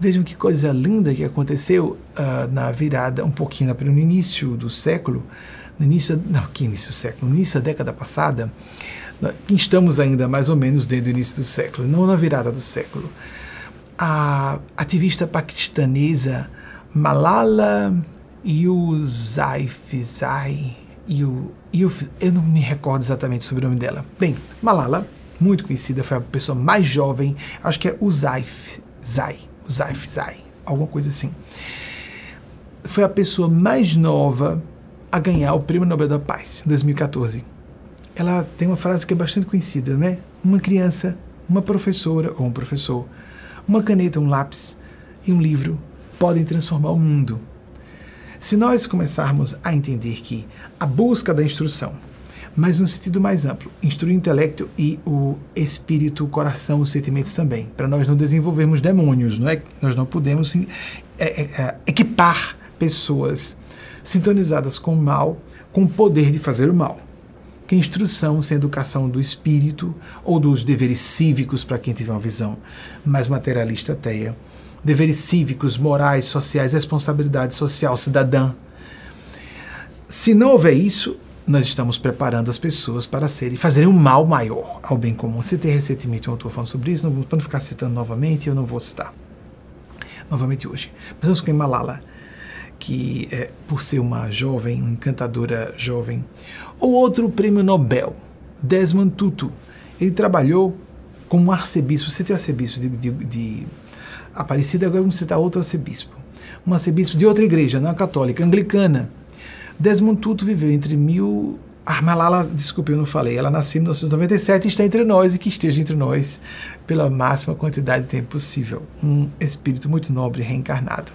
Vejam que coisa linda que aconteceu uh, na virada, um pouquinho no início do século, no início, não, que início do século, no início da década passada, estamos ainda mais ou menos desde o início do século, não na virada do século a ativista paquistanesa Malala Yousafzai, eu, eu, eu não me recordo exatamente sobre o nome dela. Bem, Malala, muito conhecida, foi a pessoa mais jovem, acho que é Yousafzai, Yousafzai, alguma coisa assim. Foi a pessoa mais nova a ganhar o Prêmio Nobel da Paz, em 2014. Ela tem uma frase que é bastante conhecida, né? Uma criança, uma professora ou um professor uma caneta, um lápis e um livro podem transformar o mundo. Se nós começarmos a entender que a busca da instrução, mas no sentido mais amplo, instruir o intelecto e o espírito, o coração, os sentimentos também, para nós não desenvolvermos demônios, não é? Nós não podemos é, é, é, equipar pessoas sintonizadas com o mal, com o poder de fazer o mal que instrução sem educação do espírito ou dos deveres cívicos para quem tiver uma visão mais materialista ateia, deveres cívicos, morais, sociais, responsabilidade social cidadã. Se não houver isso, nós estamos preparando as pessoas para serem, fazerem um mal maior ao bem comum. Citei recentemente um autor falando sobre isso, para não ficar citando novamente, eu não vou citar novamente hoje. Mas vamos com Malala que é, por ser uma jovem, uma encantadora jovem. O outro prêmio Nobel, Desmond Tutu, ele trabalhou como arcebispo. Você tem arcebispo de, de, de Aparecida, agora vamos citar outro arcebispo. Um arcebispo de outra igreja, não a católica, anglicana. Desmond Tutu viveu entre mil. Ah, Malala, desculpe, eu não falei. Ela nasceu em 1997 e está entre nós e que esteja entre nós pela máxima quantidade de tempo possível. Um espírito muito nobre reencarnado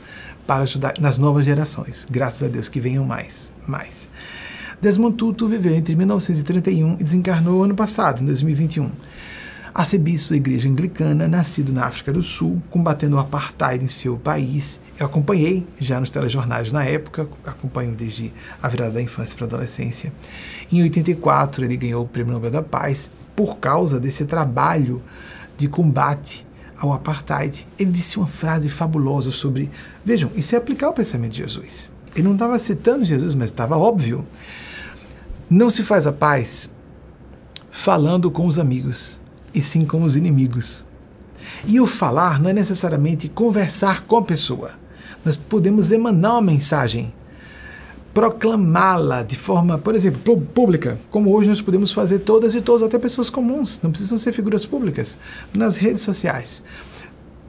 para ajudar nas novas gerações. Graças a Deus que venham mais, mais. Desmond Tutu viveu entre 1931 e desencarnou ano passado, em 2021. Arcebispo da Igreja Anglicana, nascido na África do Sul, combatendo o apartheid em seu país. Eu acompanhei já nos telejornais na época, acompanho desde a virada da infância para a adolescência. Em 84, ele ganhou o Prêmio Nobel da Paz por causa desse trabalho de combate ao apartheid. Ele disse uma frase fabulosa sobre. Vejam, isso é aplicar o pensamento de Jesus. Ele não estava citando Jesus, mas estava óbvio. Não se faz a paz falando com os amigos, e sim com os inimigos. E o falar não é necessariamente conversar com a pessoa. Nós podemos emanar uma mensagem, proclamá-la de forma, por exemplo, pública, como hoje nós podemos fazer todas e todos, até pessoas comuns, não precisam ser figuras públicas, nas redes sociais.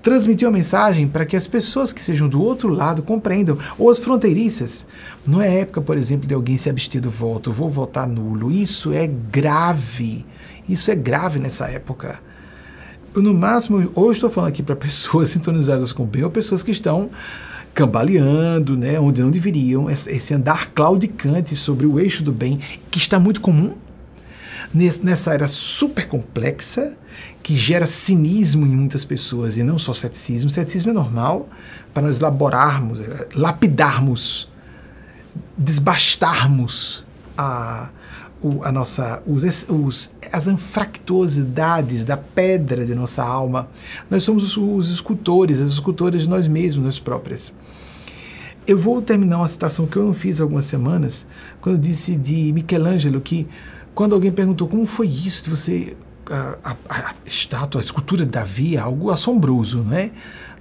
Transmitir uma mensagem para que as pessoas que sejam do outro lado compreendam, ou as fronteiriças. Não é época, por exemplo, de alguém se abster do voto, vou votar nulo. Isso é grave. Isso é grave nessa época. Eu, no máximo, hoje estou falando aqui para pessoas sintonizadas com o bem ou pessoas que estão cambaleando, né, onde não deveriam, esse andar claudicante sobre o eixo do bem, que está muito comum nessa era super complexa, que gera cinismo em muitas pessoas, e não só ceticismo. Ceticismo é normal para nós elaborarmos, eh, lapidarmos, desbastarmos a, a nossa, os, os, as anfractuosidades da pedra de nossa alma. Nós somos os, os escultores, as escultoras de nós mesmos, nós próprias. Eu vou terminar uma citação que eu não fiz há algumas semanas, quando disse de Michelangelo que quando alguém perguntou como foi isso de você a, a, a, estátua, a escultura de Davi é algo assombroso, não é?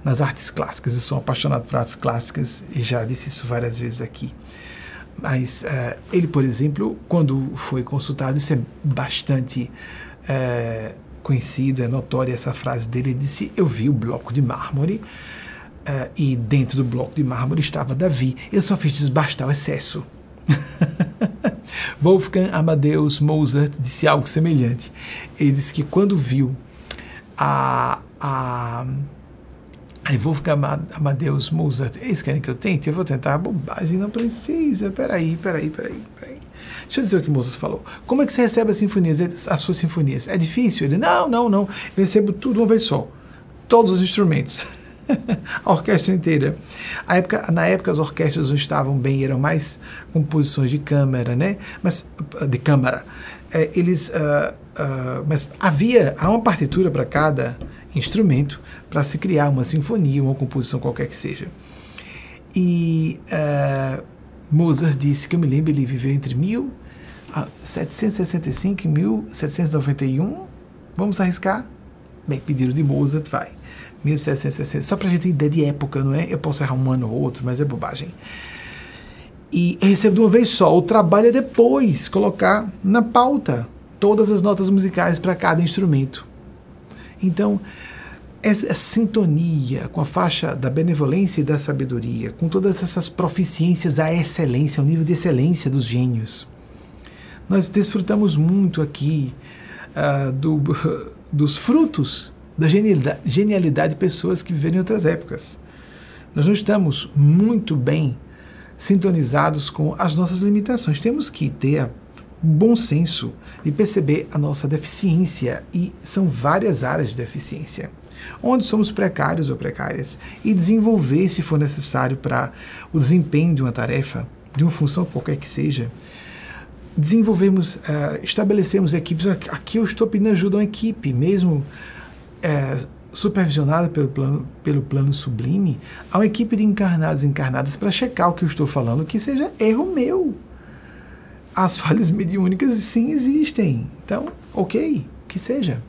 Nas artes clássicas, eu sou apaixonado por artes clássicas e já disse isso várias vezes aqui. Mas uh, ele, por exemplo, quando foi consultado, isso é bastante uh, conhecido, é notória essa frase dele. Ele disse: Eu vi o bloco de mármore uh, e dentro do bloco de mármore estava Davi. Eu só fiz desbastar o excesso. Wolfgang Amadeus Mozart disse algo semelhante. Ele disse que quando viu a, a Aí ficar Amadeus Mozart. Eles querem que eu tente? Eu vou tentar. Bobagem, não precisa. Peraí, peraí, peraí, peraí. Deixa eu dizer o que Mozart falou. Como é que você recebe as sinfonias, as suas sinfonias? É difícil? Ele, não, não, não. Eu recebo tudo uma vez só. Todos os instrumentos. a orquestra inteira. A época, na época as orquestras não estavam bem, eram mais composições de câmara, né? Mas de câmara. É, eles, uh, uh, mas havia há uma partitura para cada instrumento para se criar uma sinfonia, uma composição qualquer que seja. E uh, Mozart disse que eu me lembro ele viveu entre 1765 e 1791. Vamos arriscar? Bem, pediram de Mozart, vai. 1760. Só para a gente ter ideia de época, não é? Eu posso errar um ano ou outro, mas é bobagem. E recebo de uma vez só. O trabalho é depois colocar na pauta todas as notas musicais para cada instrumento. Então, essa sintonia com a faixa da benevolência e da sabedoria, com todas essas proficiências da excelência, o nível de excelência dos gênios. Nós desfrutamos muito aqui uh, do, dos frutos da genialidade, genialidade de pessoas que viveram em outras épocas. Nós não estamos muito bem sintonizados com as nossas limitações. Temos que ter bom senso e perceber a nossa deficiência, e são várias áreas de deficiência, onde somos precários ou precárias, e desenvolver, se for necessário, para o desempenho de uma tarefa, de uma função qualquer que seja, desenvolvemos, uh, estabelecemos equipes. Aqui eu estou pedindo ajuda a uma equipe, mesmo é, supervisionada pelo plano, pelo plano sublime, há uma equipe de encarnados e encarnadas para checar o que eu estou falando, que seja erro meu. As falhas mediúnicas sim existem. Então, ok, que seja.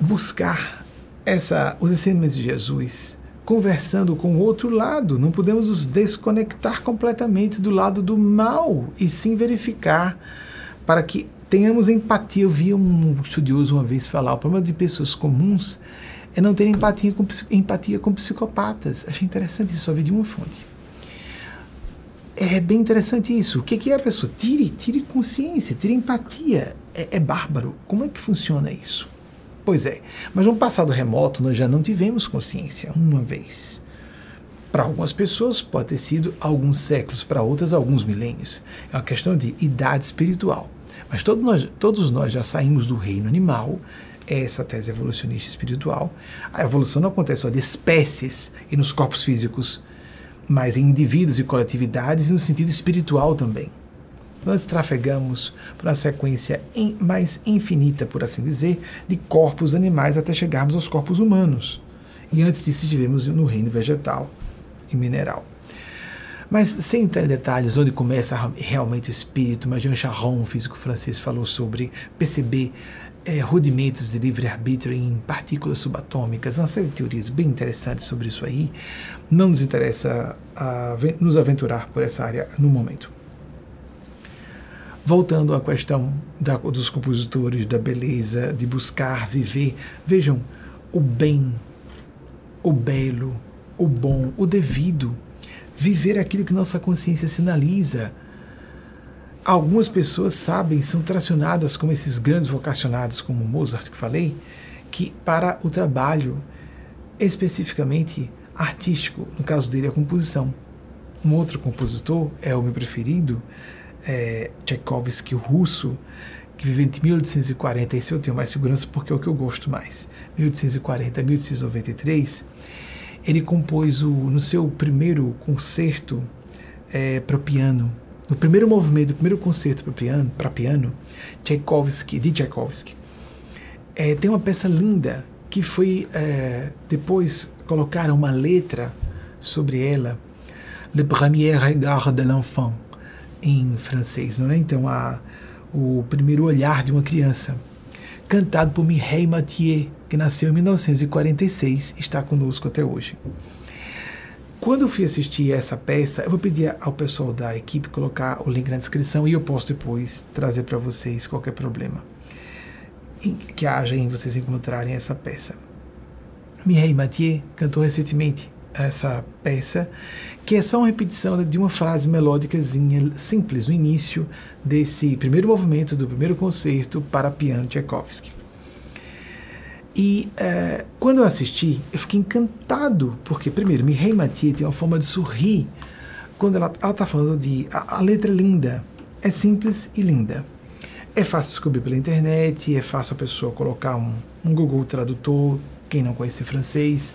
Buscar essa, os ensinamentos de Jesus conversando com o outro lado. Não podemos nos desconectar completamente do lado do mal e sim verificar para que tenhamos empatia. Eu vi um estudioso uma vez falar: o problema de pessoas comuns é não ter empatia com, empatia com psicopatas. Achei interessante isso, só vi de uma fonte. É bem interessante isso. O que é a pessoa? Tire, tire consciência, tire empatia. É, é bárbaro. Como é que funciona isso? Pois é, mas no passado remoto nós já não tivemos consciência uma vez. Para algumas pessoas pode ter sido alguns séculos, para outras alguns milênios. É uma questão de idade espiritual. Mas todos nós, todos nós já saímos do reino animal, é essa tese evolucionista espiritual. A evolução não acontece só de espécies e nos corpos físicos, mas em indivíduos e coletividades e no sentido espiritual também. Nós trafegamos por uma sequência in, mais infinita, por assim dizer, de corpos animais até chegarmos aos corpos humanos. E antes disso, estivemos no reino vegetal e mineral. Mas sem entrar em detalhes onde começa realmente o espírito, mas Jean Charron, físico francês, falou sobre perceber é, rudimentos de livre-arbítrio em partículas subatômicas, uma série de teorias bem interessantes sobre isso aí. Não nos interessa a, nos aventurar por essa área no momento. Voltando à questão da, dos compositores, da beleza, de buscar viver, vejam, o bem, o belo, o bom, o devido, viver aquilo que nossa consciência sinaliza algumas pessoas sabem, são tracionadas como esses grandes vocacionados, como Mozart que falei, que para o trabalho especificamente artístico, no caso dele a composição. Um outro compositor é o meu preferido, é Tchaikovsky, russo, que vive entre 1840, esse eu tenho mais segurança porque é o que eu gosto mais, 1840 a 1893, ele compôs o, no seu primeiro concerto é, para piano, no primeiro movimento, no primeiro concerto para piano, para piano, Tchaikovsky, de Tchaikovsky, é, tem uma peça linda que foi é, depois colocaram uma letra sobre ela, Le premier regard de l'enfant, em francês, não é? Então a, o primeiro olhar de uma criança, cantado por Mireille Mathieu, que nasceu em 1946, está conosco até hoje. Quando eu fui assistir essa peça, eu vou pedir ao pessoal da equipe colocar o link na descrição e eu posso depois trazer para vocês qualquer problema que haja em vocês encontrarem essa peça. Mireille Mathieu cantou recentemente essa peça, que é só uma repetição de uma frase melódicazinha simples no início desse primeiro movimento do primeiro concerto para piano Tchaikovsky. E uh, quando eu assisti, eu fiquei encantado, porque, primeiro, Mireille Mathieu tem uma forma de sorrir quando ela está falando de. A, a, letra é linda, é simples e linda. É fácil descobrir pela internet, é fácil a pessoa colocar um, um Google Tradutor, quem não conhece francês.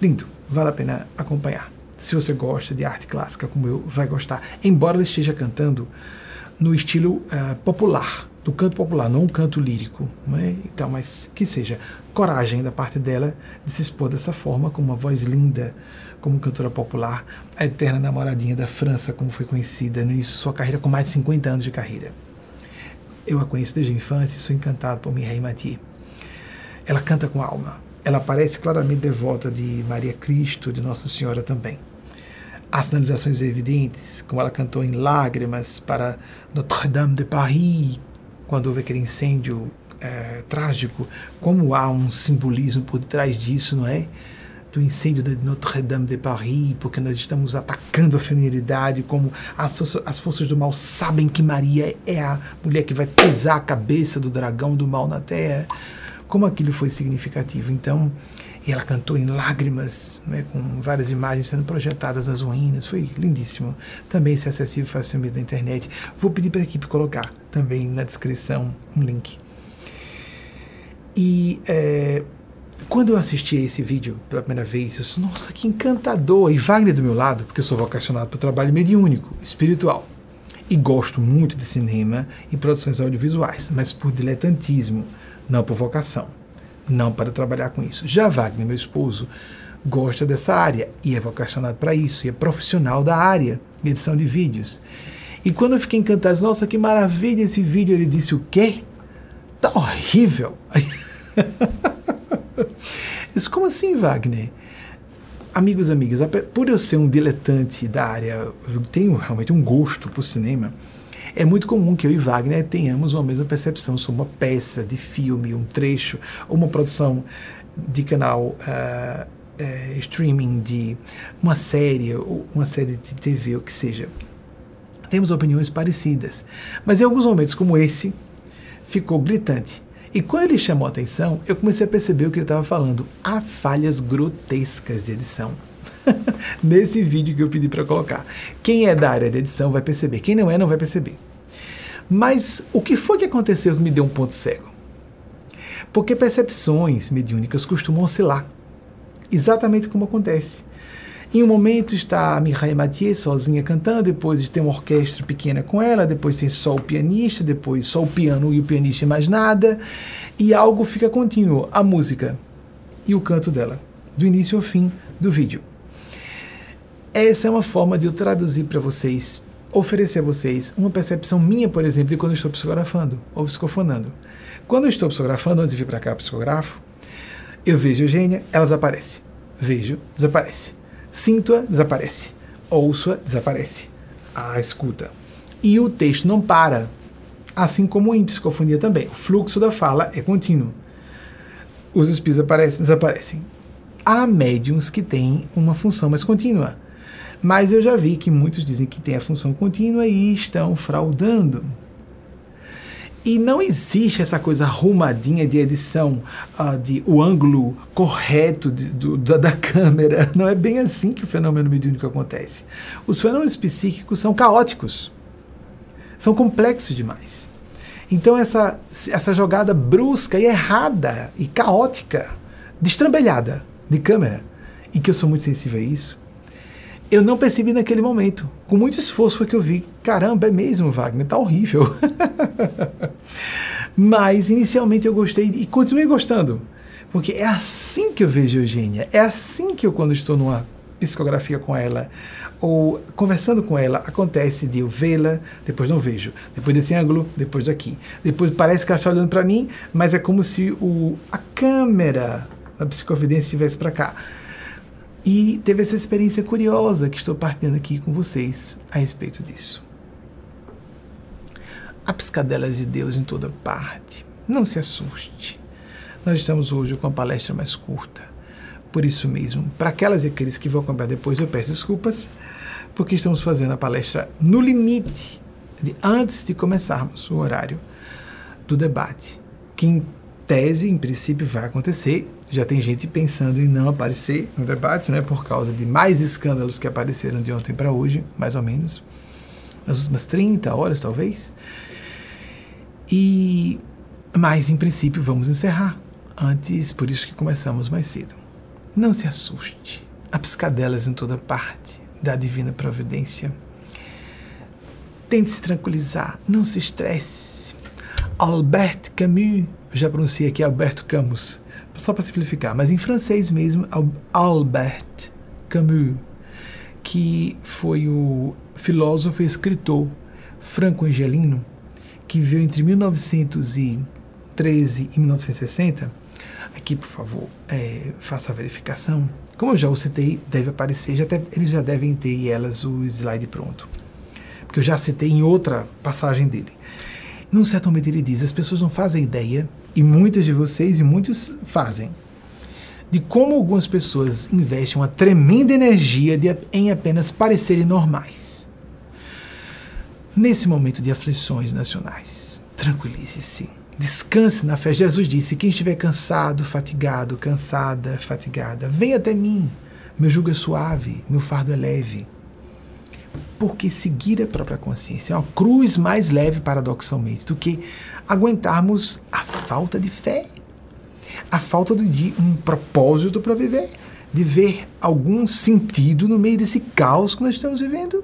Lindo, vale a pena acompanhar. Se você gosta de arte clássica como eu, vai gostar. Embora ela esteja cantando no estilo uh, popular, do canto popular, não um canto lírico. Então, mas que seja coragem da parte dela de se expor dessa forma, com uma voz linda, como cantora popular, a eterna namoradinha da França, como foi conhecida no início sua carreira, com mais de 50 anos de carreira. Eu a conheço desde a infância e sou encantado por Mireille Mathieu. Ela canta com alma. Ela parece claramente devota de Maria Cristo, de Nossa Senhora também. Há sinalizações evidentes, como ela cantou em Lágrimas para Notre-Dame de Paris, quando houve aquele incêndio é, trágico, como há um simbolismo por detrás disso, não é? Do incêndio de Notre-Dame de Paris, porque nós estamos atacando a feminilidade, como as, as forças do mal sabem que Maria é a mulher que vai pisar a cabeça do dragão do mal na terra, como aquilo foi significativo. Então, e ela cantou em lágrimas, né, com várias imagens sendo projetadas nas ruínas. Foi lindíssimo. Também se acessível facilmente na internet. Vou pedir para a equipe colocar também na descrição um link. E é, quando eu assisti a esse vídeo pela primeira vez, eu disse, nossa, que encantador! E Wagner do meu lado, porque eu sou vocacionado para o trabalho mediúnico, espiritual. E gosto muito de cinema e produções audiovisuais, mas por diletantismo, não por vocação não para trabalhar com isso. Já Wagner, meu esposo, gosta dessa área e é vocacionado para isso, e é profissional da área edição de vídeos. E quando eu fiquei encantado, nossa, que maravilha esse vídeo, ele disse o quê? Tá horrível. Isso como assim, Wagner? Amigos, amigas, por eu ser um diletante da área, eu tenho realmente um gosto por cinema, é muito comum que eu e Wagner tenhamos uma mesma percepção sobre uma peça de filme, um trecho, uma produção de canal uh, uh, streaming, de uma série, ou uma série de TV, o que seja. Temos opiniões parecidas, mas em alguns momentos como esse, ficou gritante. E quando ele chamou a atenção, eu comecei a perceber o que ele estava falando. Há falhas grotescas de edição. Nesse vídeo que eu pedi para colocar. Quem é da área de edição vai perceber. Quem não é, não vai perceber. Mas o que foi que aconteceu que me deu um ponto cego? Porque percepções mediúnicas costumam oscilar, exatamente como acontece. Em um momento está a Mireille Mathieu sozinha cantando, depois tem uma orquestra pequena com ela, depois tem só o pianista, depois só o piano e o pianista e mais nada, e algo fica contínuo, a música e o canto dela, do início ao fim do vídeo. Essa é uma forma de eu traduzir para vocês, oferecer a vocês uma percepção minha, por exemplo, de quando eu estou psicografando ou psicofonando. Quando eu estou psicografando, antes de vir para cá, psicografo, eu vejo Eugênia, ela desaparece. Vejo, desaparece. Sinto-a, desaparece. Ouço-a, desaparece. A escuta. E o texto não para. Assim como em psicofonia também. O fluxo da fala é contínuo. Os espíritos aparecem, desaparecem. Há médiums que têm uma função mais contínua. Mas eu já vi que muitos dizem que tem a função contínua e estão fraudando. E não existe essa coisa arrumadinha de edição, uh, de o ângulo correto de, do, da, da, câmera. Não é bem assim que o fenômeno mediúnico acontece. Os fenômenos psíquicos são caóticos, são complexos demais. Então, essa, essa jogada brusca e errada e caótica, destrambelhada de câmera, e que eu sou muito sensível a isso, eu não percebi naquele momento. Com muito esforço foi que eu vi, caramba, é mesmo, Wagner, tá horrível. Mas inicialmente eu gostei e continuei gostando. Porque é assim que eu vejo Eugênia, é assim que eu, quando estou numa psicografia com ela, ou conversando com ela, acontece de eu vê-la, depois não vejo, depois desse ângulo, depois daqui. Depois parece que ela está olhando para mim, mas é como se o, a câmera da psicovidência estivesse para cá. E teve essa experiência curiosa que estou partilhando aqui com vocês a respeito disso. Há piscadelas de Deus em toda parte. Não se assuste. Nós estamos hoje com a palestra mais curta. Por isso mesmo, para aquelas e aqueles que vão acompanhar depois, eu peço desculpas, porque estamos fazendo a palestra no limite de antes de começarmos o horário do debate, que em tese, em princípio, vai acontecer já tem gente pensando em não aparecer no debate, né, por causa de mais escândalos que apareceram de ontem para hoje, mais ou menos, nas últimas 30 horas, talvez. E mas em princípio vamos encerrar antes, por isso que começamos mais cedo. Não se assuste. Há piscadelas em toda parte da divina providência. Tente se tranquilizar, não se estresse. Albert Camus, já pronunciei aqui Alberto Camus, só para simplificar, mas em francês mesmo, Albert Camus, que foi o filósofo e escritor franco-angelino que viveu entre 1913 e 1960. Aqui, por favor, é, faça a verificação. Como eu já o citei, deve aparecer, já eles já devem ter elas o slide pronto. Porque eu já citei em outra passagem dele. Num certo momento ele diz: as pessoas não fazem ideia e muitas de vocês e muitos fazem, de como algumas pessoas investem uma tremenda energia de, em apenas parecerem normais. Nesse momento de aflições nacionais, tranquilize-se. Descanse na fé. Jesus disse: quem estiver cansado, fatigado, cansada, fatigada, venha até mim. Meu jugo é suave, meu fardo é leve. Porque seguir a própria consciência é uma cruz mais leve, paradoxalmente, do que aguentarmos a falta de fé, a falta de um propósito para viver, de ver algum sentido no meio desse caos que nós estamos vivendo.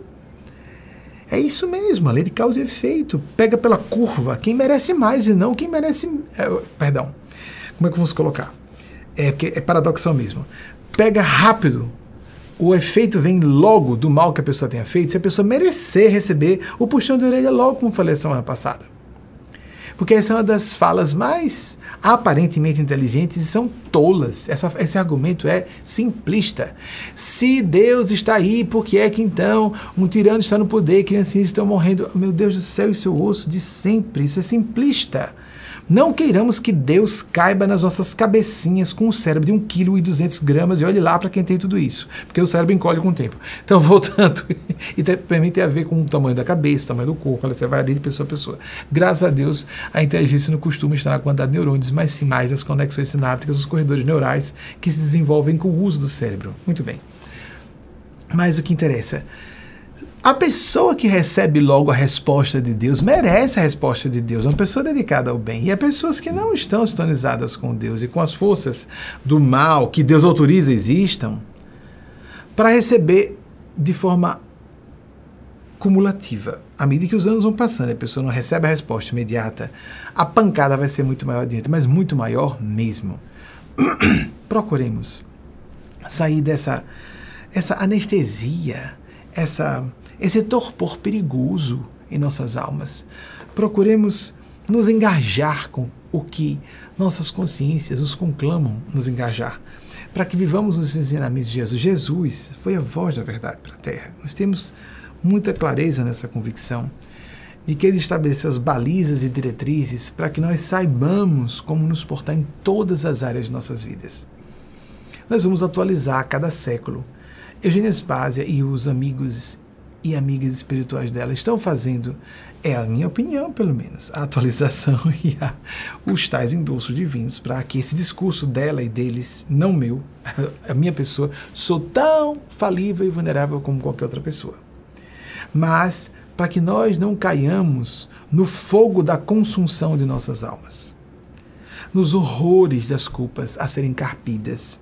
É isso mesmo, a lei de causa e efeito. Pega pela curva quem merece mais e não quem merece. É, perdão. Como é que vamos colocar? É, é paradoxal mesmo. Pega rápido. O efeito vem logo do mal que a pessoa tenha feito, se a pessoa merecer receber o puxão de orelha logo, como falei semana passada. Porque essa é uma das falas mais aparentemente inteligentes e são tolas. Essa, esse argumento é simplista. Se Deus está aí, por que é que então um tirano está no poder, criancinhas estão morrendo? Meu Deus do céu, isso eu ouço de sempre. Isso é simplista. Não queiramos que Deus caiba nas nossas cabecinhas com um cérebro de 1,2 kg e gramas e olhe lá para quem tem tudo isso, porque o cérebro encolhe com o tempo. Então, voltando, e também tem a ver com o tamanho da cabeça, o tamanho do corpo, ela vai ali de pessoa a pessoa. Graças a Deus, a inteligência não costuma estar na quantidade de neurônios, mas sim mais as conexões sinápticas, os corredores neurais que se desenvolvem com o uso do cérebro. Muito bem. Mas o que interessa a pessoa que recebe logo a resposta de Deus merece a resposta de Deus, uma pessoa dedicada ao bem. E há pessoas que não estão sintonizadas com Deus e com as forças do mal que Deus autoriza existam, para receber de forma cumulativa. À medida que os anos vão passando, a pessoa não recebe a resposta imediata, a pancada vai ser muito maior adiante, mas muito maior mesmo. Procuremos sair dessa essa anestesia, essa esse torpor perigoso em nossas almas. Procuremos nos engajar com o que nossas consciências nos conclamam nos engajar, para que vivamos os ensinamentos de Jesus. Jesus foi a voz da verdade para a terra. Nós temos muita clareza nessa convicção de que ele estabeleceu as balizas e diretrizes para que nós saibamos como nos portar em todas as áreas de nossas vidas. Nós vamos atualizar a cada século. Eugênia Spásia e os amigos e amigas espirituais dela estão fazendo, é a minha opinião pelo menos, a atualização e a, os tais endossos divinos para que esse discurso dela e deles, não meu, a minha pessoa, sou tão falível e vulnerável como qualquer outra pessoa. Mas para que nós não caiamos no fogo da consunção de nossas almas, nos horrores das culpas a serem carpidas.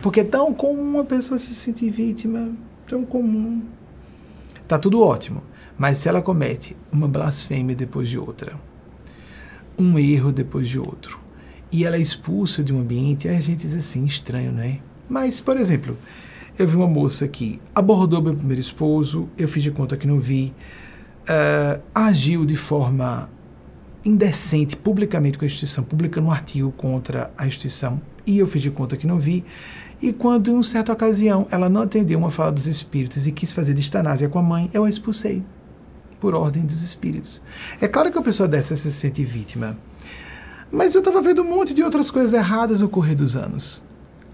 Porque é tão comum a pessoa se sentir vítima, tão comum. Tá tudo ótimo, mas se ela comete uma blasfêmia depois de outra, um erro depois de outro, e ela é expulsa de um ambiente, aí a gente diz assim, estranho, né? Mas, por exemplo, eu vi uma moça que abordou meu primeiro esposo, eu fiz de conta que não vi, uh, agiu de forma indecente publicamente com a instituição, publicando um artigo contra a instituição, e eu fiz de conta que não vi. E quando, em uma certa ocasião, ela não atendeu uma fala dos espíritos e quis fazer distanásia com a mãe, eu a expulsei, por ordem dos espíritos. É claro que a pessoa dessa se sente vítima, mas eu estava vendo um monte de outras coisas erradas no correr dos anos.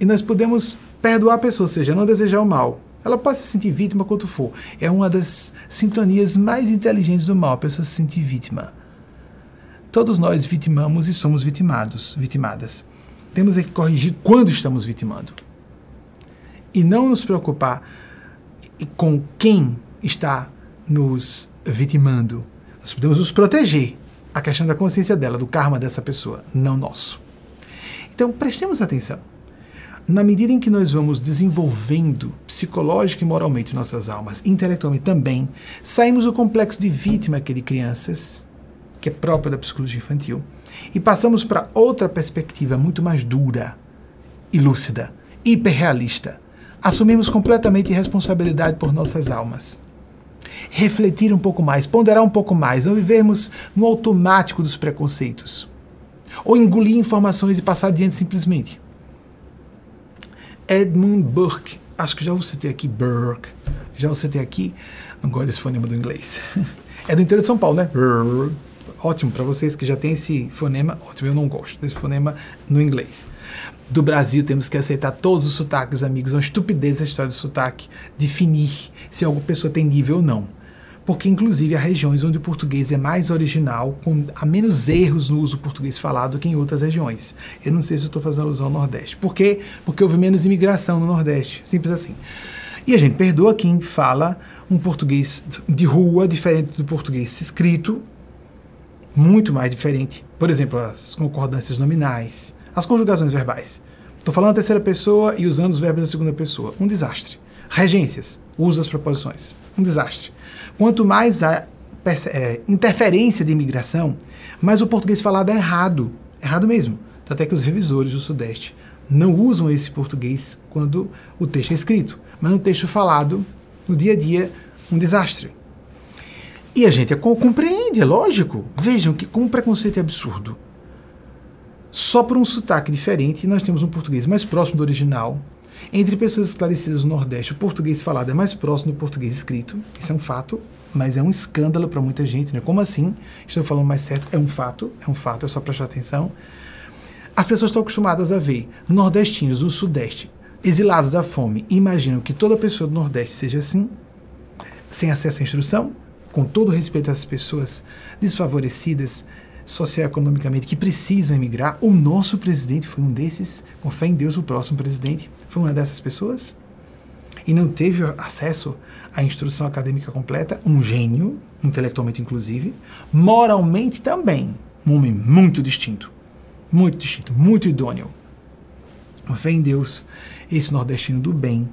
E nós podemos perdoar a pessoa, ou seja, não desejar o mal. Ela pode se sentir vítima quanto for. É uma das sintonias mais inteligentes do mal, a pessoa se sentir vítima. Todos nós vitimamos e somos vitimados, vitimadas. Temos é que corrigir quando estamos vitimando e não nos preocupar com quem está nos vitimando. Nós podemos nos proteger. A questão da consciência dela, do karma dessa pessoa, não nosso. Então, prestemos atenção. Na medida em que nós vamos desenvolvendo psicológica e moralmente nossas almas, intelectualmente também, saímos do complexo de vítima que é de crianças, que é próprio da psicologia infantil, e passamos para outra perspectiva muito mais dura e lúcida, hiperrealista, assumimos completamente responsabilidade por nossas almas. Refletir um pouco mais, ponderar um pouco mais, não vivermos no automático dos preconceitos. Ou engolir informações e passar adiante simplesmente. Edmund Burke, acho que já o citei aqui, Burke, já o citei aqui, não gosto desse fonema do inglês. É do interior de São Paulo, né? Ótimo, para vocês que já tem esse fonema, ótimo, eu não gosto desse fonema no inglês do Brasil temos que aceitar todos os sotaques, amigos. É uma estupidez a história do sotaque. Definir se alguma pessoa tem nível ou não. Porque, inclusive, há regiões onde o português é mais original, com há menos erros no uso português falado que em outras regiões. Eu não sei se estou fazendo alusão ao Nordeste. Por quê? Porque houve menos imigração no Nordeste. Simples assim. E a gente perdoa quem fala um português de rua diferente do português escrito, muito mais diferente. Por exemplo, as concordâncias nominais as conjugações verbais. Estou falando a terceira pessoa e usando os verbos da segunda pessoa. Um desastre. Regências, uso das preposições. Um desastre. Quanto mais a é, interferência de imigração, mais o português falado é errado. Errado mesmo. Até que os revisores do Sudeste não usam esse português quando o texto é escrito. Mas no texto falado, no dia a dia, um desastre. E a gente compreende, é lógico. Vejam que como um preconceito é absurdo só por um sotaque diferente, nós temos um português mais próximo do original. Entre pessoas esclarecidas no Nordeste, o português falado é mais próximo do português escrito. Isso é um fato, mas é um escândalo para muita gente. Né? Como assim? Estou falando mais certo? É um fato, é um fato, é só prestar atenção. As pessoas estão acostumadas a ver nordestinos do Sudeste exilados da fome imaginam que toda pessoa do Nordeste seja assim, sem acesso à instrução, com todo respeito às pessoas desfavorecidas, socioeconomicamente que precisam emigrar. O nosso presidente foi um desses, com fé em Deus, o próximo presidente foi uma dessas pessoas. E não teve acesso à instrução acadêmica completa, um gênio, intelectualmente inclusive, moralmente também, um homem muito distinto, muito distinto, muito idôneo. Com fé em Deus, esse nordestino do bem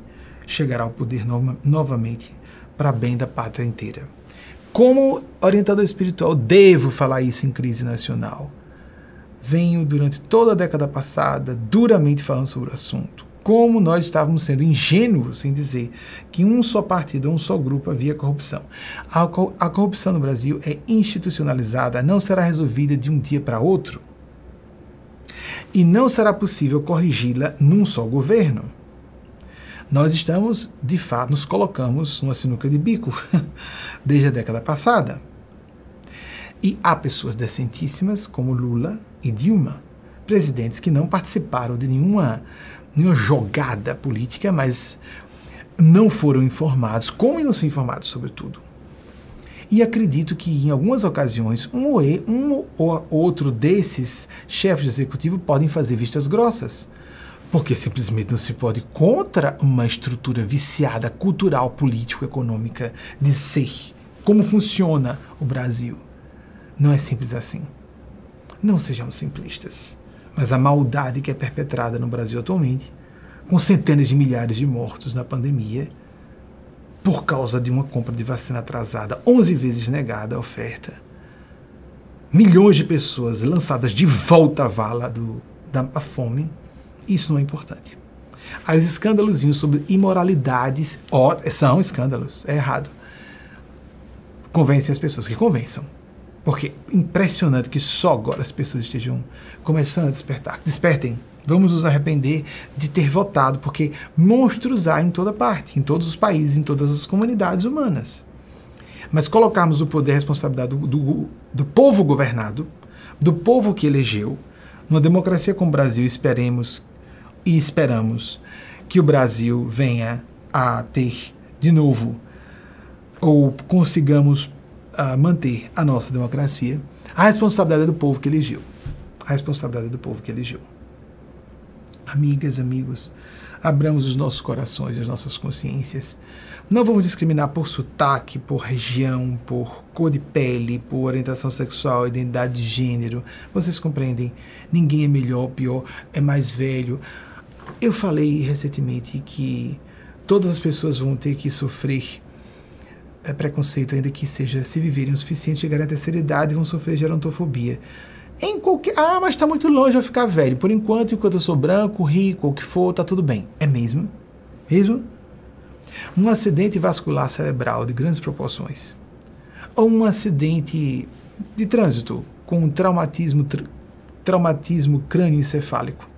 chegará ao poder no novamente para bem da pátria inteira. Como orientador espiritual, devo falar isso em crise nacional. Venho, durante toda a década passada, duramente falando sobre o assunto. Como nós estávamos sendo ingênuos em dizer que um só partido, um só grupo havia corrupção. A, a corrupção no Brasil é institucionalizada, não será resolvida de um dia para outro. E não será possível corrigi-la num só governo nós estamos, de fato, nos colocamos numa sinuca de bico desde a década passada. E há pessoas decentíssimas, como Lula e Dilma, presidentes que não participaram de nenhuma, nenhuma jogada política, mas não foram informados, como iam ser informados sobre tudo. E acredito que em algumas ocasiões um ou, um ou outro desses chefes de executivo podem fazer vistas grossas porque simplesmente não se pode contra uma estrutura viciada cultural, político, econômica de ser. Como funciona o Brasil? Não é simples assim. Não sejamos simplistas. Mas a maldade que é perpetrada no Brasil atualmente, com centenas de milhares de mortos na pandemia, por causa de uma compra de vacina atrasada, 11 vezes negada a oferta, milhões de pessoas lançadas de volta à vala do, da fome, isso não é importante. Aí os escândalos sobre imoralidades ó, são escândalos, é errado. Convencem as pessoas que convençam. Porque impressionante que só agora as pessoas estejam começando a despertar. Despertem. Vamos nos arrepender de ter votado, porque monstros há em toda parte, em todos os países, em todas as comunidades humanas. Mas colocarmos o poder e a responsabilidade do, do, do povo governado, do povo que elegeu, numa democracia como o Brasil, esperemos e esperamos que o Brasil venha a ter de novo ou consigamos uh, manter a nossa democracia, a responsabilidade é do povo que elegeu. A responsabilidade é do povo que elegeu. Amigas, amigos, abramos os nossos corações as nossas consciências. Não vamos discriminar por sotaque, por região, por cor de pele, por orientação sexual, identidade de gênero. Vocês compreendem? Ninguém é melhor pior, é mais velho. Eu falei recentemente que todas as pessoas vão ter que sofrer é, preconceito, ainda que seja se viverem o suficiente, chegarem à terceira idade vão sofrer gerontofobia. Em qualquer. Ah, mas está muito longe, eu ficar velho. Por enquanto, enquanto eu sou branco, rico, o que for, tá tudo bem. É mesmo? Mesmo? Um acidente vascular cerebral de grandes proporções. Ou um acidente de trânsito com um traumatismo, tra traumatismo crânioencefálico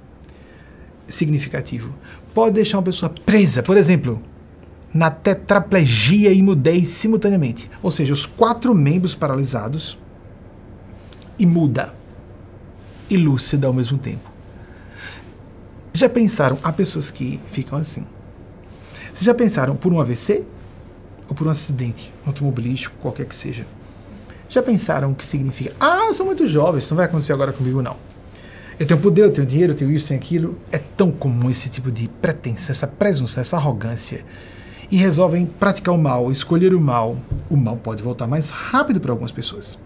significativo. Pode deixar uma pessoa presa, por exemplo, na tetraplegia e mudez simultaneamente. Ou seja, os quatro membros paralisados e muda e lúcida ao mesmo tempo. Já pensaram, há pessoas que ficam assim. Vocês já pensaram por um AVC? Ou por um acidente automobilístico, qualquer que seja? Já pensaram o que significa? Ah, eu sou muito jovem, isso não vai acontecer agora comigo, não. Eu tenho poder, eu tenho dinheiro, eu tenho isso, tenho aquilo. É tão comum esse tipo de pretensão, essa presunção, essa arrogância. E resolvem praticar o mal, escolher o mal. O mal pode voltar mais rápido para algumas pessoas.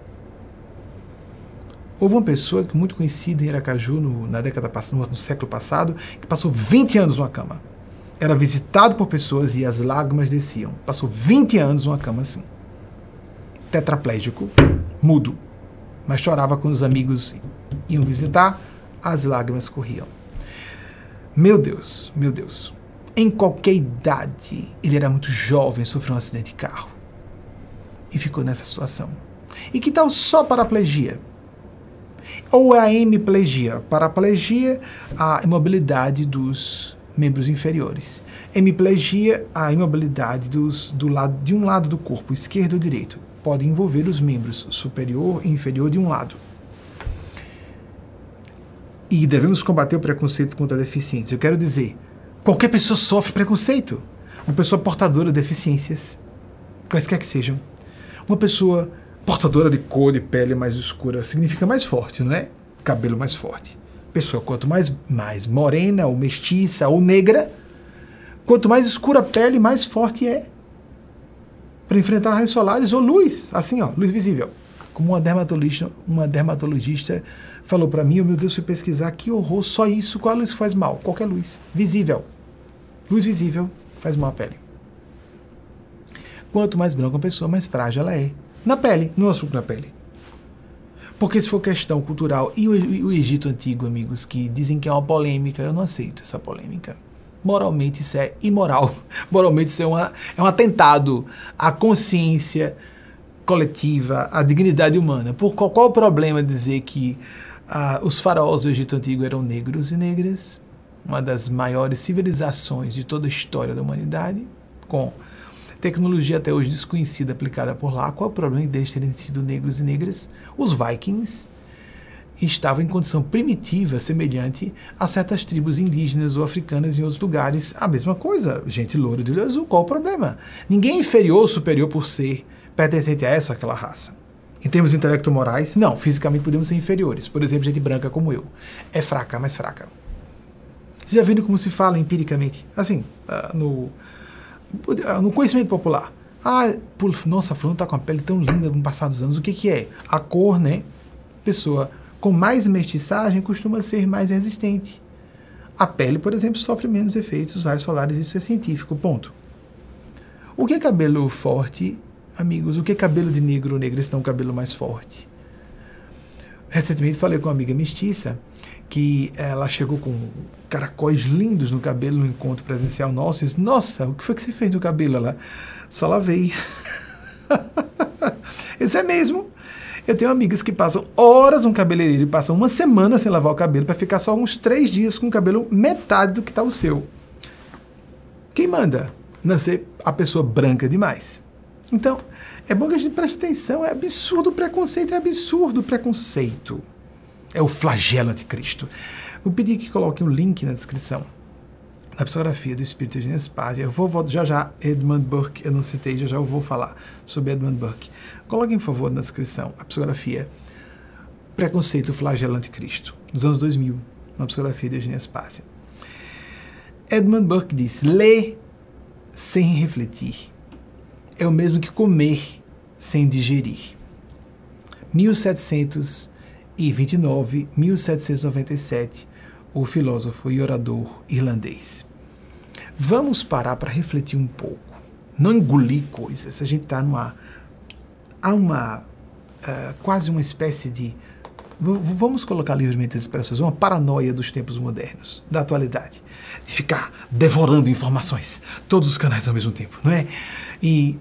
Houve uma pessoa que muito conhecida em Aracaju no, na década passada, no século passado, que passou 20 anos numa cama. Era visitado por pessoas e as lágrimas desciam. Passou 20 anos numa cama assim. Tetraplégico, mudo, mas chorava quando os amigos iam visitar as lágrimas corriam. Meu Deus, meu Deus. Em qualquer idade, ele era muito jovem, sofreu um acidente de carro e ficou nessa situação. E que tal só paraplegia? Ou a hemiplegia? Paraplegia, a imobilidade dos membros inferiores. Hemiplegia, a imobilidade dos, do lado, de um lado do corpo, esquerdo ou direito. Pode envolver os membros superior e inferior de um lado. E devemos combater o preconceito contra deficientes. Eu quero dizer, qualquer pessoa sofre preconceito. Uma pessoa portadora de deficiências, quaisquer que sejam. Uma pessoa portadora de cor de pele mais escura significa mais forte, não é? Cabelo mais forte. Pessoa quanto mais, mais morena, ou mestiça, ou negra, quanto mais escura a pele, mais forte é. Para enfrentar raios solares ou luz, assim, ó, luz visível. Como uma dermatologista, uma dermatologista falou para mim, oh, meu Deus, fui pesquisar, que horror, só isso, qual luz faz mal? Qualquer luz, visível. Luz visível faz mal à pele. Quanto mais branca a pessoa, mais frágil ela é. Na pele, no assunto da pele. Porque se for questão cultural, e o, o, Egito Antigo, amigos, que dizem que é uma polêmica, eu não aceito essa polêmica. Moralmente isso é imoral. Moralmente isso é, uma, é um atentado à consciência coletiva, à dignidade humana. Por qual, qual o problema dizer que ah, os faraós do Egito Antigo eram negros e negras? Uma das maiores civilizações de toda a história da humanidade, com tecnologia até hoje desconhecida aplicada por lá. Qual é o problema deles terem sido negros e negras? Os Vikings estavam em condição primitiva, semelhante a certas tribos indígenas ou africanas em outros lugares. A mesma coisa, gente loura de olho azul. Qual o problema? Ninguém é inferior ou superior por ser pertencente a essa ou aquela raça. Em termos intelecto-morais, não. Fisicamente podemos ser inferiores. Por exemplo, gente branca como eu. É fraca, mais fraca. Já viram como se fala empiricamente? Assim, uh, no no conhecimento popular. Ah, nossa, fulano está com a pele tão linda no passar dos anos. O que, que é? A cor, né? Pessoa com mais mestiçagem costuma ser mais resistente. A pele, por exemplo, sofre menos efeitos raios solares, isso é científico, ponto. O que é cabelo forte, amigos? O que é cabelo de negro negra está um cabelo mais forte? Recentemente falei com uma amiga mestiça que ela chegou com caracóis lindos no cabelo no encontro presencial nosso. E disse, Nossa, o que foi que você fez no cabelo? Ela só lavei. Isso é mesmo. Eu tenho amigas que passam horas no cabeleireiro e passam uma semana sem lavar o cabelo para ficar só uns três dias com o cabelo metade do que está o seu. Quem manda? Nascer a pessoa branca demais. Então, é bom que a gente preste atenção. É absurdo o preconceito, é absurdo o preconceito. É o flagelo anticristo. Vou pedir que coloque um link na descrição da psicografia do Espírito de Spaz. Eu vou, vou já já Edmund Burke, eu não citei, já já eu vou falar sobre Edmund Burke. Coloquem, por favor, na descrição a psicografia Preconceito Flagelo Anticristo, dos anos 2000, na psicografia de Eugênia Spazia. Edmund Burke diz: ler sem refletir é o mesmo que comer sem digerir. 1700 e 29, 1797, o filósofo e orador irlandês. Vamos parar para refletir um pouco. Não engolir coisas. A gente está numa. Há uma. Uh, quase uma espécie de. Vamos colocar livremente as expressões, uma paranoia dos tempos modernos, da atualidade, de ficar devorando informações, todos os canais ao mesmo tempo, não é? E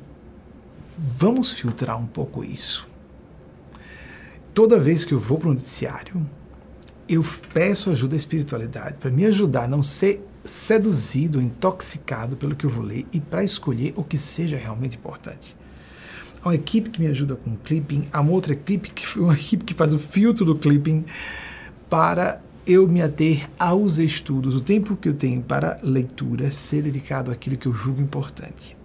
vamos filtrar um pouco isso toda vez que eu vou para um noticiário, eu peço ajuda à espiritualidade para me ajudar a não ser seduzido, intoxicado pelo que eu vou ler e para escolher o que seja realmente importante. Há uma equipe que me ajuda com o clipping, há uma outra equipe que, uma equipe que faz o filtro do clipping para eu me ater aos estudos, o tempo que eu tenho para leitura ser dedicado àquilo que eu julgo importante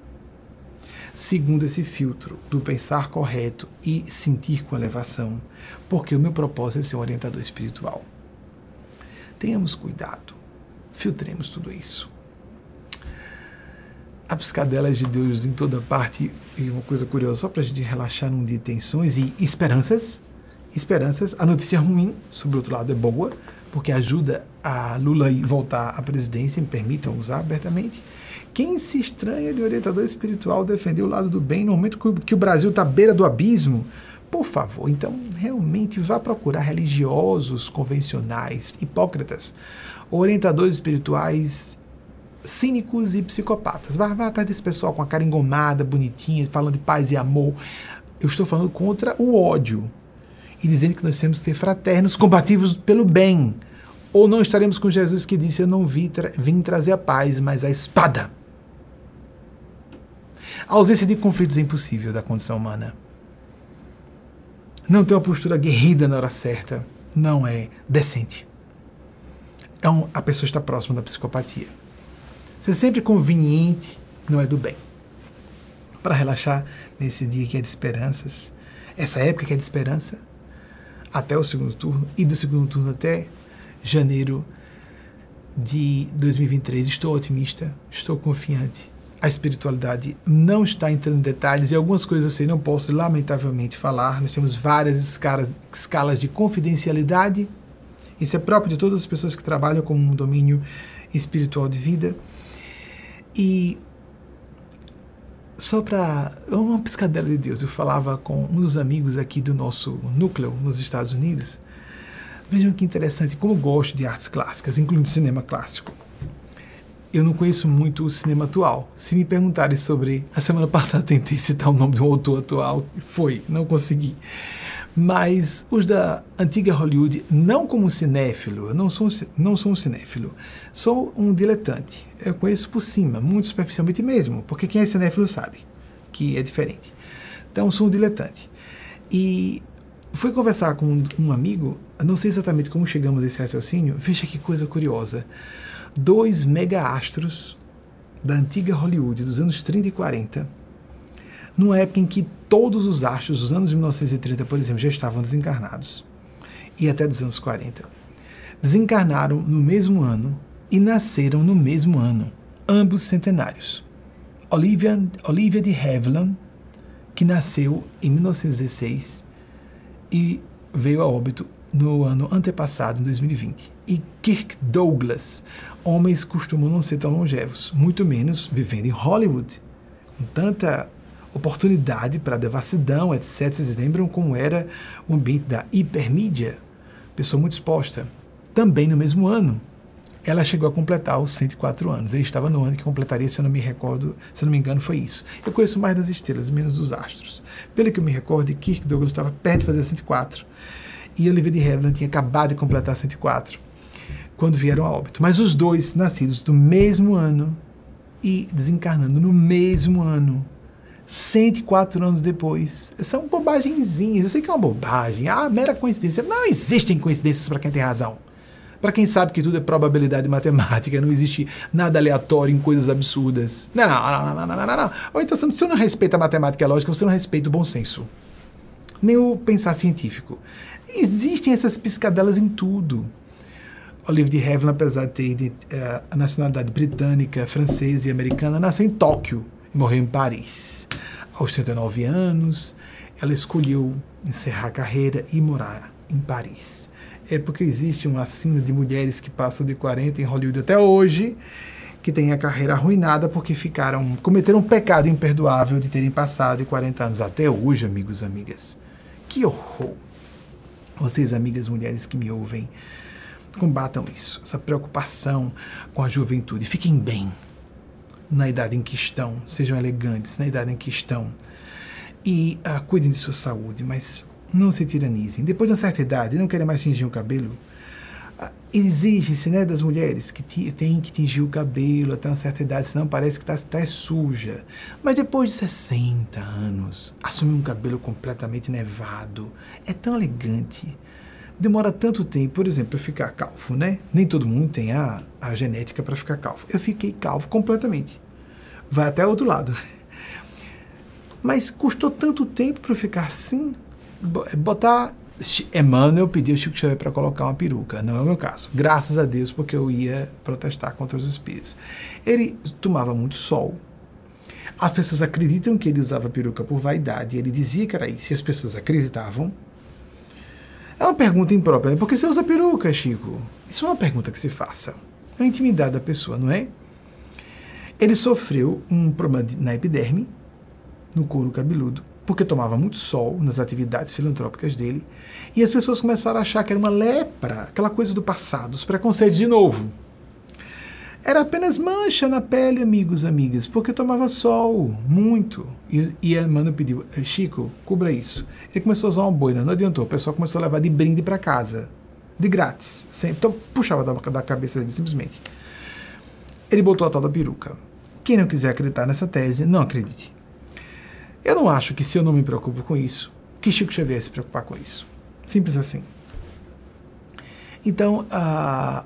segundo esse filtro do pensar correto e sentir com elevação, porque o meu propósito é ser um orientador espiritual. Tenhamos cuidado, filtremos tudo isso. Há piscadelas de Deus em toda parte, e uma coisa curiosa, só para a gente relaxar num dia de tensões e esperanças. Esperanças. A notícia ruim, sobre o outro lado, é boa, porque ajuda a Lula voltar à presidência, me permitam usar abertamente. Quem se estranha de orientador espiritual defender o lado do bem no momento que o Brasil está à beira do abismo? Por favor, então realmente vá procurar religiosos convencionais, hipócritas, orientadores espirituais cínicos e psicopatas. Vá, vá atrás desse pessoal com a cara engomada, bonitinha, falando de paz e amor. Eu estou falando contra o ódio e dizendo que nós temos que ser fraternos, combativos pelo bem. Ou não estaremos com Jesus que disse: Eu não vim, tra vim trazer a paz, mas a espada. A ausência de conflitos é impossível da condição humana. Não ter uma postura guerrida na hora certa não é decente. Um, a pessoa está próxima da psicopatia. Ser sempre conveniente não é do bem. Para relaxar nesse dia que é de esperanças, essa época que é de esperança, até o segundo turno e do segundo turno até janeiro de 2023. Estou otimista, estou confiante. A espiritualidade não está entrando em detalhes e algumas coisas eu sei, não posso lamentavelmente falar. Nós temos várias escalas, escalas de confidencialidade. Isso é próprio de todas as pessoas que trabalham com um domínio espiritual de vida. E só para uma piscadela de Deus, eu falava com um dos amigos aqui do nosso núcleo nos Estados Unidos. Vejam que interessante, como eu gosto de artes clássicas, incluindo cinema clássico. Eu não conheço muito o cinema atual. Se me perguntarem sobre. A semana passada tentei citar o nome de um autor atual, foi, não consegui. Mas os da antiga Hollywood, não como cinéfilo, eu não sou, não sou um cinéfilo, sou um diletante. Eu conheço por cima, muito superficialmente mesmo, porque quem é cinéfilo sabe que é diferente. Então, sou um diletante. E fui conversar com um amigo, não sei exatamente como chegamos a esse raciocínio, veja que coisa curiosa. Dois mega-astros da antiga Hollywood, dos anos 30 e 40, numa época em que todos os astros dos anos 1930, por exemplo, já estavam desencarnados, e até dos anos 40. Desencarnaram no mesmo ano e nasceram no mesmo ano, ambos centenários. Olivia, Olivia de Havilland, que nasceu em 1916 e veio a óbito no ano antepassado, em 2020. E Kirk Douglas. Homens costumam não ser tão longevos, muito menos vivendo em Hollywood, com tanta oportunidade para devassidão, etc. Vocês lembram como era o ambiente da hipermídia? Pessoa muito exposta. Também no mesmo ano, ela chegou a completar os 104 anos. Ele estava no ano que completaria, se eu não me recordo, se eu não me engano, foi isso. Eu conheço mais das estrelas, menos dos astros. Pelo que eu me recordo, Kirk Douglas estava perto de fazer 104 e Olivia de Havilland tinha acabado de completar 104 quando vieram a óbito. Mas os dois nascidos do mesmo ano e desencarnando no mesmo ano. 104 anos depois. São bobagenzinhas. Eu sei que é uma bobagem. Ah, mera coincidência. Não existem coincidências para quem tem razão. Para quem sabe que tudo é probabilidade matemática, não existe nada aleatório em coisas absurdas. Não, não, não, não, não, não. Ou então, se você não respeita a matemática e a lógica, você não respeita o bom senso. Nem o pensar científico. Existem essas piscadelas em tudo. Olive de Havilland, apesar de ter uh, a nacionalidade britânica, francesa e americana, nasceu em Tóquio e morreu em Paris. Aos 39 anos, ela escolheu encerrar a carreira e morar em Paris. É porque existe uma sina de mulheres que passam de 40 em Hollywood até hoje, que têm a carreira arruinada porque ficaram cometeram um pecado imperdoável de terem passado de 40 anos até hoje, amigos amigas. Que horror! Vocês, amigas mulheres que me ouvem, combatam isso, essa preocupação com a juventude. Fiquem bem, na idade em que estão, sejam elegantes na idade em que estão e uh, cuidem de sua saúde, mas não se tiranizem. Depois de uma certa idade, não querem mais tingir o cabelo, uh, exige-se né, das mulheres que têm que tingir o cabelo até uma certa idade, senão parece que está tá suja. Mas depois de 60 anos, assumir um cabelo completamente nevado é tão elegante demora tanto tempo, por exemplo, eu ficar calvo, né? Nem todo mundo tem a, a genética para ficar calvo. Eu fiquei calvo completamente. Vai até outro lado. Mas custou tanto tempo para ficar assim, botar Emmanuel pediu Chico Xavier para colocar uma peruca, não é o meu caso. Graças a Deus, porque eu ia protestar contra os espíritos. Ele tomava muito sol. As pessoas acreditam que ele usava peruca por vaidade. Ele dizia que era isso, e as pessoas acreditavam. É uma pergunta imprópria. Né? Por que você usa peruca, Chico? Isso é uma pergunta que se faça. É a intimidade da pessoa, não é? Ele sofreu um problema na epiderme, no couro cabeludo, porque tomava muito sol nas atividades filantrópicas dele, e as pessoas começaram a achar que era uma lepra, aquela coisa do passado, os preconceitos de novo. Era apenas mancha na pele, amigos, amigas, porque tomava sol, muito. E, e a Mano pediu, eh, Chico, cubra isso. Ele começou a usar uma boina, não adiantou. O pessoal começou a levar de brinde para casa. De grátis. Sempre. Então puxava da, da cabeça dele, simplesmente. Ele botou a tal da peruca. Quem não quiser acreditar nessa tese, não acredite. Eu não acho que se eu não me preocupo com isso, que Chico Xavier se preocupar com isso. Simples assim. Então, a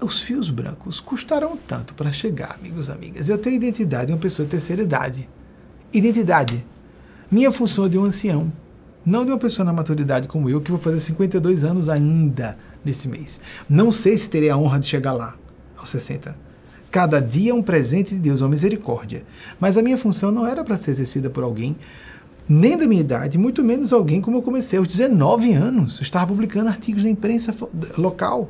os fios brancos custaram tanto para chegar, amigos amigas. Eu tenho identidade de uma pessoa de terceira idade. Identidade. Minha função é de um ancião, não de uma pessoa na maturidade como eu, que vou fazer 52 anos ainda nesse mês. Não sei se terei a honra de chegar lá, aos 60. Cada dia é um presente de Deus, uma misericórdia. Mas a minha função não era para ser exercida por alguém, nem da minha idade, muito menos alguém como eu comecei aos 19 anos. Eu estava publicando artigos na imprensa local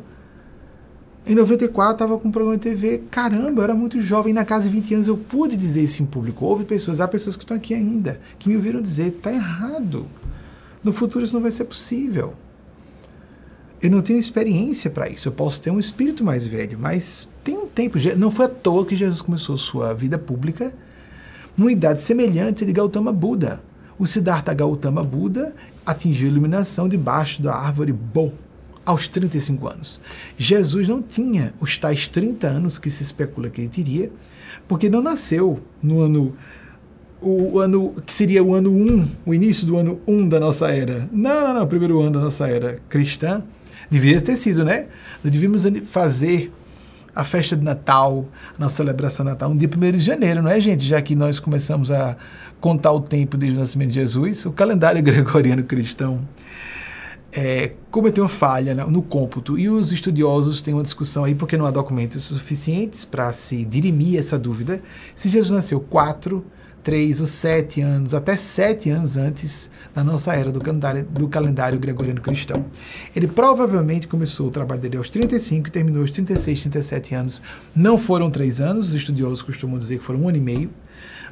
Em 94 estava com um programa de TV, caramba, eu era muito jovem, na casa de 20 anos eu pude dizer isso em público. Houve pessoas, há pessoas que estão aqui ainda, que me ouviram dizer, está errado. No futuro isso não vai ser possível. Eu não tenho experiência para isso. Eu posso ter um espírito mais velho, mas tem um tempo. Não foi à toa que Jesus começou sua vida pública numa idade semelhante de Gautama Buda. O Siddhartha Gautama Buda atingiu a iluminação debaixo da árvore Bo aos 35 anos. Jesus não tinha os tais 30 anos que se especula que ele teria, porque não nasceu no ano o ano que seria o ano 1, o início do ano 1 da nossa era. Não, não, não, o primeiro ano da nossa era cristã. Deveria ter sido, né? Nós devíamos fazer a festa de Natal, na celebração de Natal, um dia 1 de janeiro, não é, gente? Já que nós começamos a contar o tempo desde o nascimento de Jesus, o calendário gregoriano cristão é, cometeu uma falha no cômputo e os estudiosos têm uma discussão aí porque não há documentos suficientes para se dirimir essa dúvida se Jesus nasceu quatro, três ou sete anos, até sete anos antes da nossa era do calendário, do calendário gregoriano cristão. Ele provavelmente começou o trabalho dele aos 35 e terminou aos 36, 37 anos. Não foram três anos, os estudiosos costumam dizer que foram um ano e meio.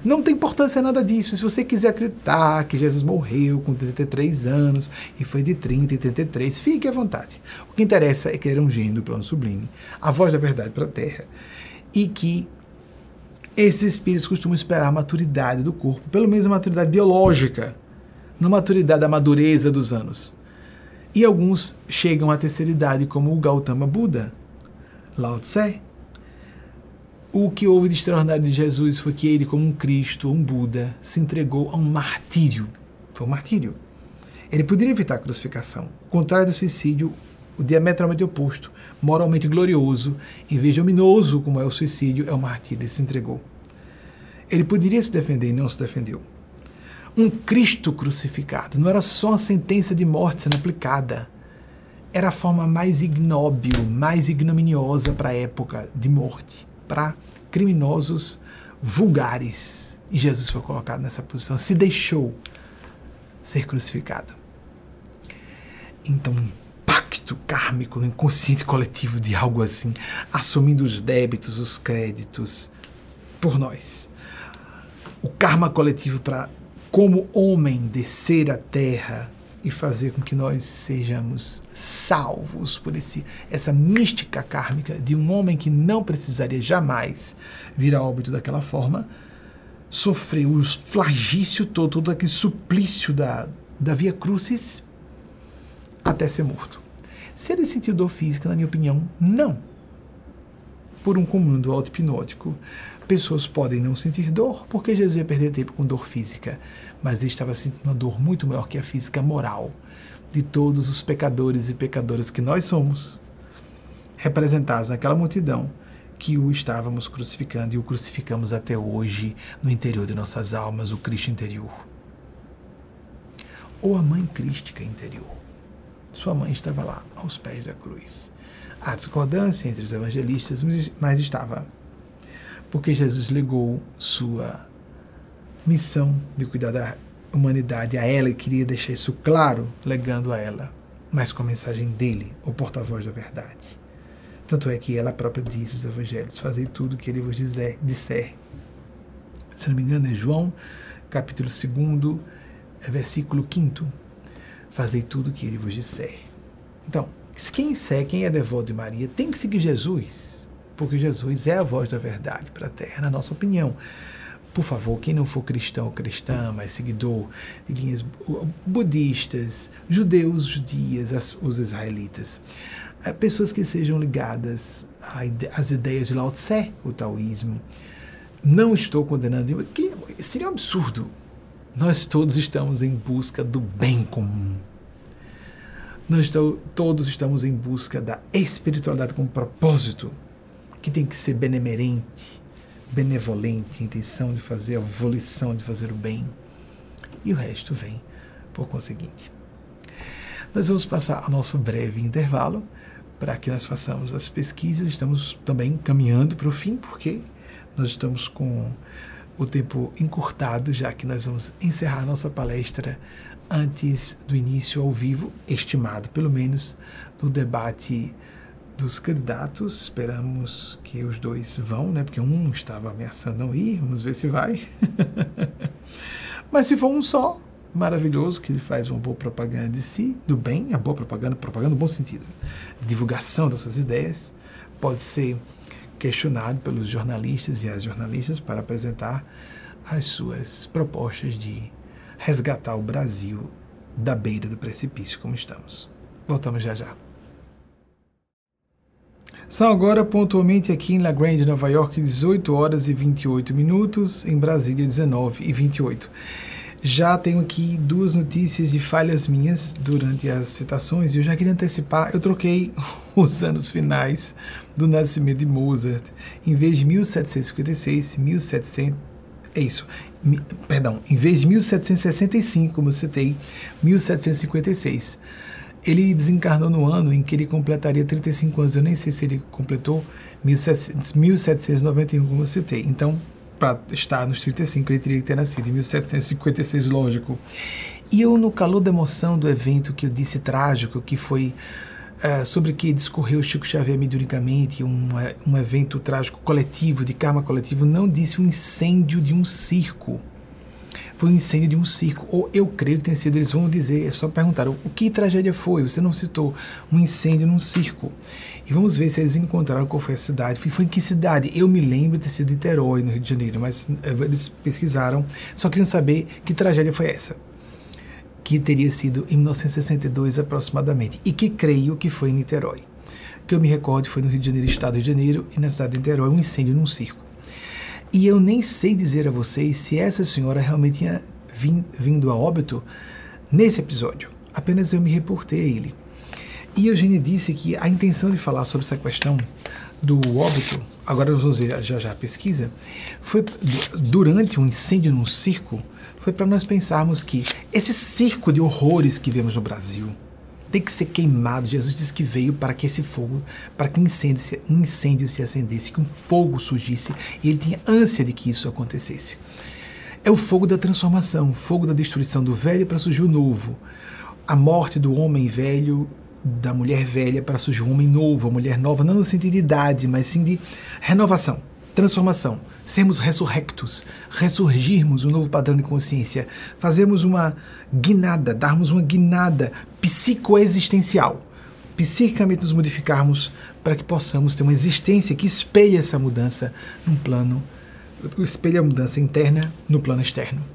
Não tem importância nada disso. Se você quiser acreditar que Jesus morreu com 33 anos e foi de 30 e 33, fique à vontade. O que interessa é que ele era um gênio do plano sublime, a voz da verdade para a Terra, e que esses espíritos costumam esperar a maturidade do corpo, pelo menos a maturidade biológica, não a maturidade da madureza dos anos. E alguns chegam à terceira idade, como o Gautama Buda, Lao Tse, o que houve de extraordinário de Jesus foi que ele, como um Cristo, um Buda, se entregou a um martírio. Foi um martírio. Ele poderia evitar a crucificação. O contrário do suicídio, o diametralmente oposto, moralmente glorioso, em vez de ominoso como é o suicídio, é o martírio. Ele se entregou. Ele poderia se defender e não se defendeu. Um Cristo crucificado não era só uma sentença de morte sendo aplicada. Era a forma mais ignóbil, mais ignominiosa para a época de morte para criminosos vulgares. E Jesus foi colocado nessa posição, se deixou ser crucificado. Então, um pacto kármico no inconsciente coletivo de algo assim, assumindo os débitos, os créditos por nós. O karma coletivo para, como homem, descer à terra e fazer com que nós sejamos salvos por esse, essa mística kármica de um homem que não precisaria jamais vir a óbito daquela forma, sofreu o flagício todo, todo aquele suplício da, da Via Crucis até ser morto. Se ele sentiu dor física, na minha opinião, não. Por um comando auto-hipnótico, pessoas podem não sentir dor, porque Jesus ia perder tempo com dor física mas ele estava sentindo uma dor muito maior que a física moral de todos os pecadores e pecadoras que nós somos, representados naquela multidão que o estávamos crucificando e o crucificamos até hoje no interior de nossas almas, o Cristo interior. Ou a mãe crística interior. Sua mãe estava lá, aos pés da cruz. Há discordância entre os evangelistas, mas estava. Porque Jesus legou sua missão de cuidar da humanidade a ela e queria deixar isso claro, legando a ela, mas com a mensagem dele, o porta-voz da verdade. Tanto é que ela própria disse os evangelhos: Fazei tudo o que ele vos dizer, disser. Se não me engano, é João, capítulo 2, é versículo 5. Fazei tudo o que ele vos disser. Então, quem segue, quem é devoto de Maria, tem que seguir Jesus, porque Jesus é a voz da verdade para a terra, na nossa opinião. Por favor, quem não for cristão ou cristã, mas seguidor de linhas budistas, judeus, judias, os israelitas, eh, pessoas que sejam ligadas às ideias de Lao Tse, o taoísmo, não estou condenando, que seria um absurdo. Nós todos estamos em busca do bem comum. Nós todos estamos em busca da espiritualidade com propósito, que tem que ser benemerente, benevolente, intenção de fazer a volição de fazer o bem. E o resto vem por conseguinte. Nós vamos passar ao nosso breve intervalo para que nós façamos as pesquisas. Estamos também caminhando para o fim, porque nós estamos com o tempo encurtado, já que nós vamos encerrar nossa palestra antes do início ao vivo, estimado pelo menos, do debate dos candidatos. Esperamos que os dois vão, né? Porque um estava ameaçando não ir. Vamos ver se vai. Mas se for um só, maravilhoso, que ele faz uma boa propaganda de si, do bem, a boa propaganda, propaganda no bom sentido. Divulgação das suas ideias. Pode ser questionado pelos jornalistas e as jornalistas para apresentar as suas propostas de resgatar o Brasil da beira do precipício como estamos. Voltamos já já. São agora pontualmente aqui em La Grande, Nova York, 18 horas e 28 minutos, em Brasília 19 e 28. Já tenho aqui duas notícias de falhas minhas durante as citações e eu já queria antecipar, eu troquei os anos finais do nascimento de Mozart. Em vez de 1756, 1700 é isso, perdão, em vez de 1765, como eu citei, 1756. Ele desencarnou no ano em que ele completaria 35 anos. Eu nem sei se ele completou 1791, como eu citei. Então, para estar nos 35, ele teria que ter nascido em 1756, lógico. E eu, no calor da emoção do evento que eu disse trágico, que foi uh, sobre que discorreu Chico Xavier mediunicamente, um, um evento trágico coletivo, de karma coletivo, não disse um incêndio de um circo foi um incêndio de um circo. Ou eu creio que tenha sido, eles vão dizer, é só perguntar o que tragédia foi? Você não citou um incêndio num circo. E vamos ver se eles encontraram qual foi a cidade. Foi em que cidade? Eu me lembro de ter sido Niterói, no Rio de Janeiro, mas eh, eles pesquisaram, só queriam saber que tragédia foi essa. Que teria sido em 1962 aproximadamente. E que creio que foi em Niterói. Que eu me recordo foi no Rio de Janeiro, estado de Janeiro, e na cidade de Niterói, um incêndio num circo. E eu nem sei dizer a vocês se essa senhora realmente tinha vindo a óbito nesse episódio. Apenas eu me reportei a ele. E Eugênia disse que a intenção de falar sobre essa questão do óbito, agora vamos ver já já a pesquisa, foi durante um incêndio num circo, foi para nós pensarmos que esse circo de horrores que vemos no Brasil, tem que ser queimado. Jesus disse que veio para que esse fogo, para que um incêndio, um incêndio se acendesse, que um fogo surgisse, e ele tinha ânsia de que isso acontecesse. É o fogo da transformação, o fogo da destruição do velho para surgir o novo. A morte do homem velho, da mulher velha para surgir um homem novo, a mulher nova, não no sentido de idade, mas sim de renovação transformação, sermos ressurrectos, ressurgirmos um novo padrão de consciência, fazermos uma guinada, darmos uma guinada psicoexistencial, psiquicamente nos modificarmos para que possamos ter uma existência que espelhe essa mudança num plano, espelhe a mudança interna no plano externo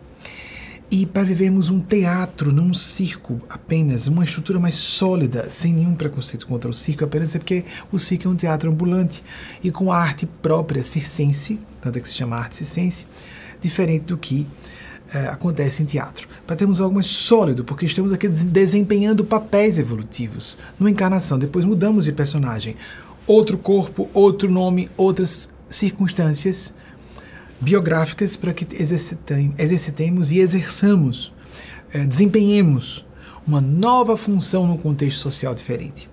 e para vivermos um teatro, não um circo apenas, uma estrutura mais sólida, sem nenhum preconceito contra o circo, apenas é porque o circo é um teatro ambulante e com a arte própria circense, tanto é que se chama arte circense, diferente do que é, acontece em teatro. Para termos algo mais sólido, porque estamos aqui desempenhando papéis evolutivos numa encarnação, depois mudamos de personagem. Outro corpo, outro nome, outras circunstâncias biográficas para que exercitemos e exerçamos, é, desempenhemos uma nova função num contexto social diferente.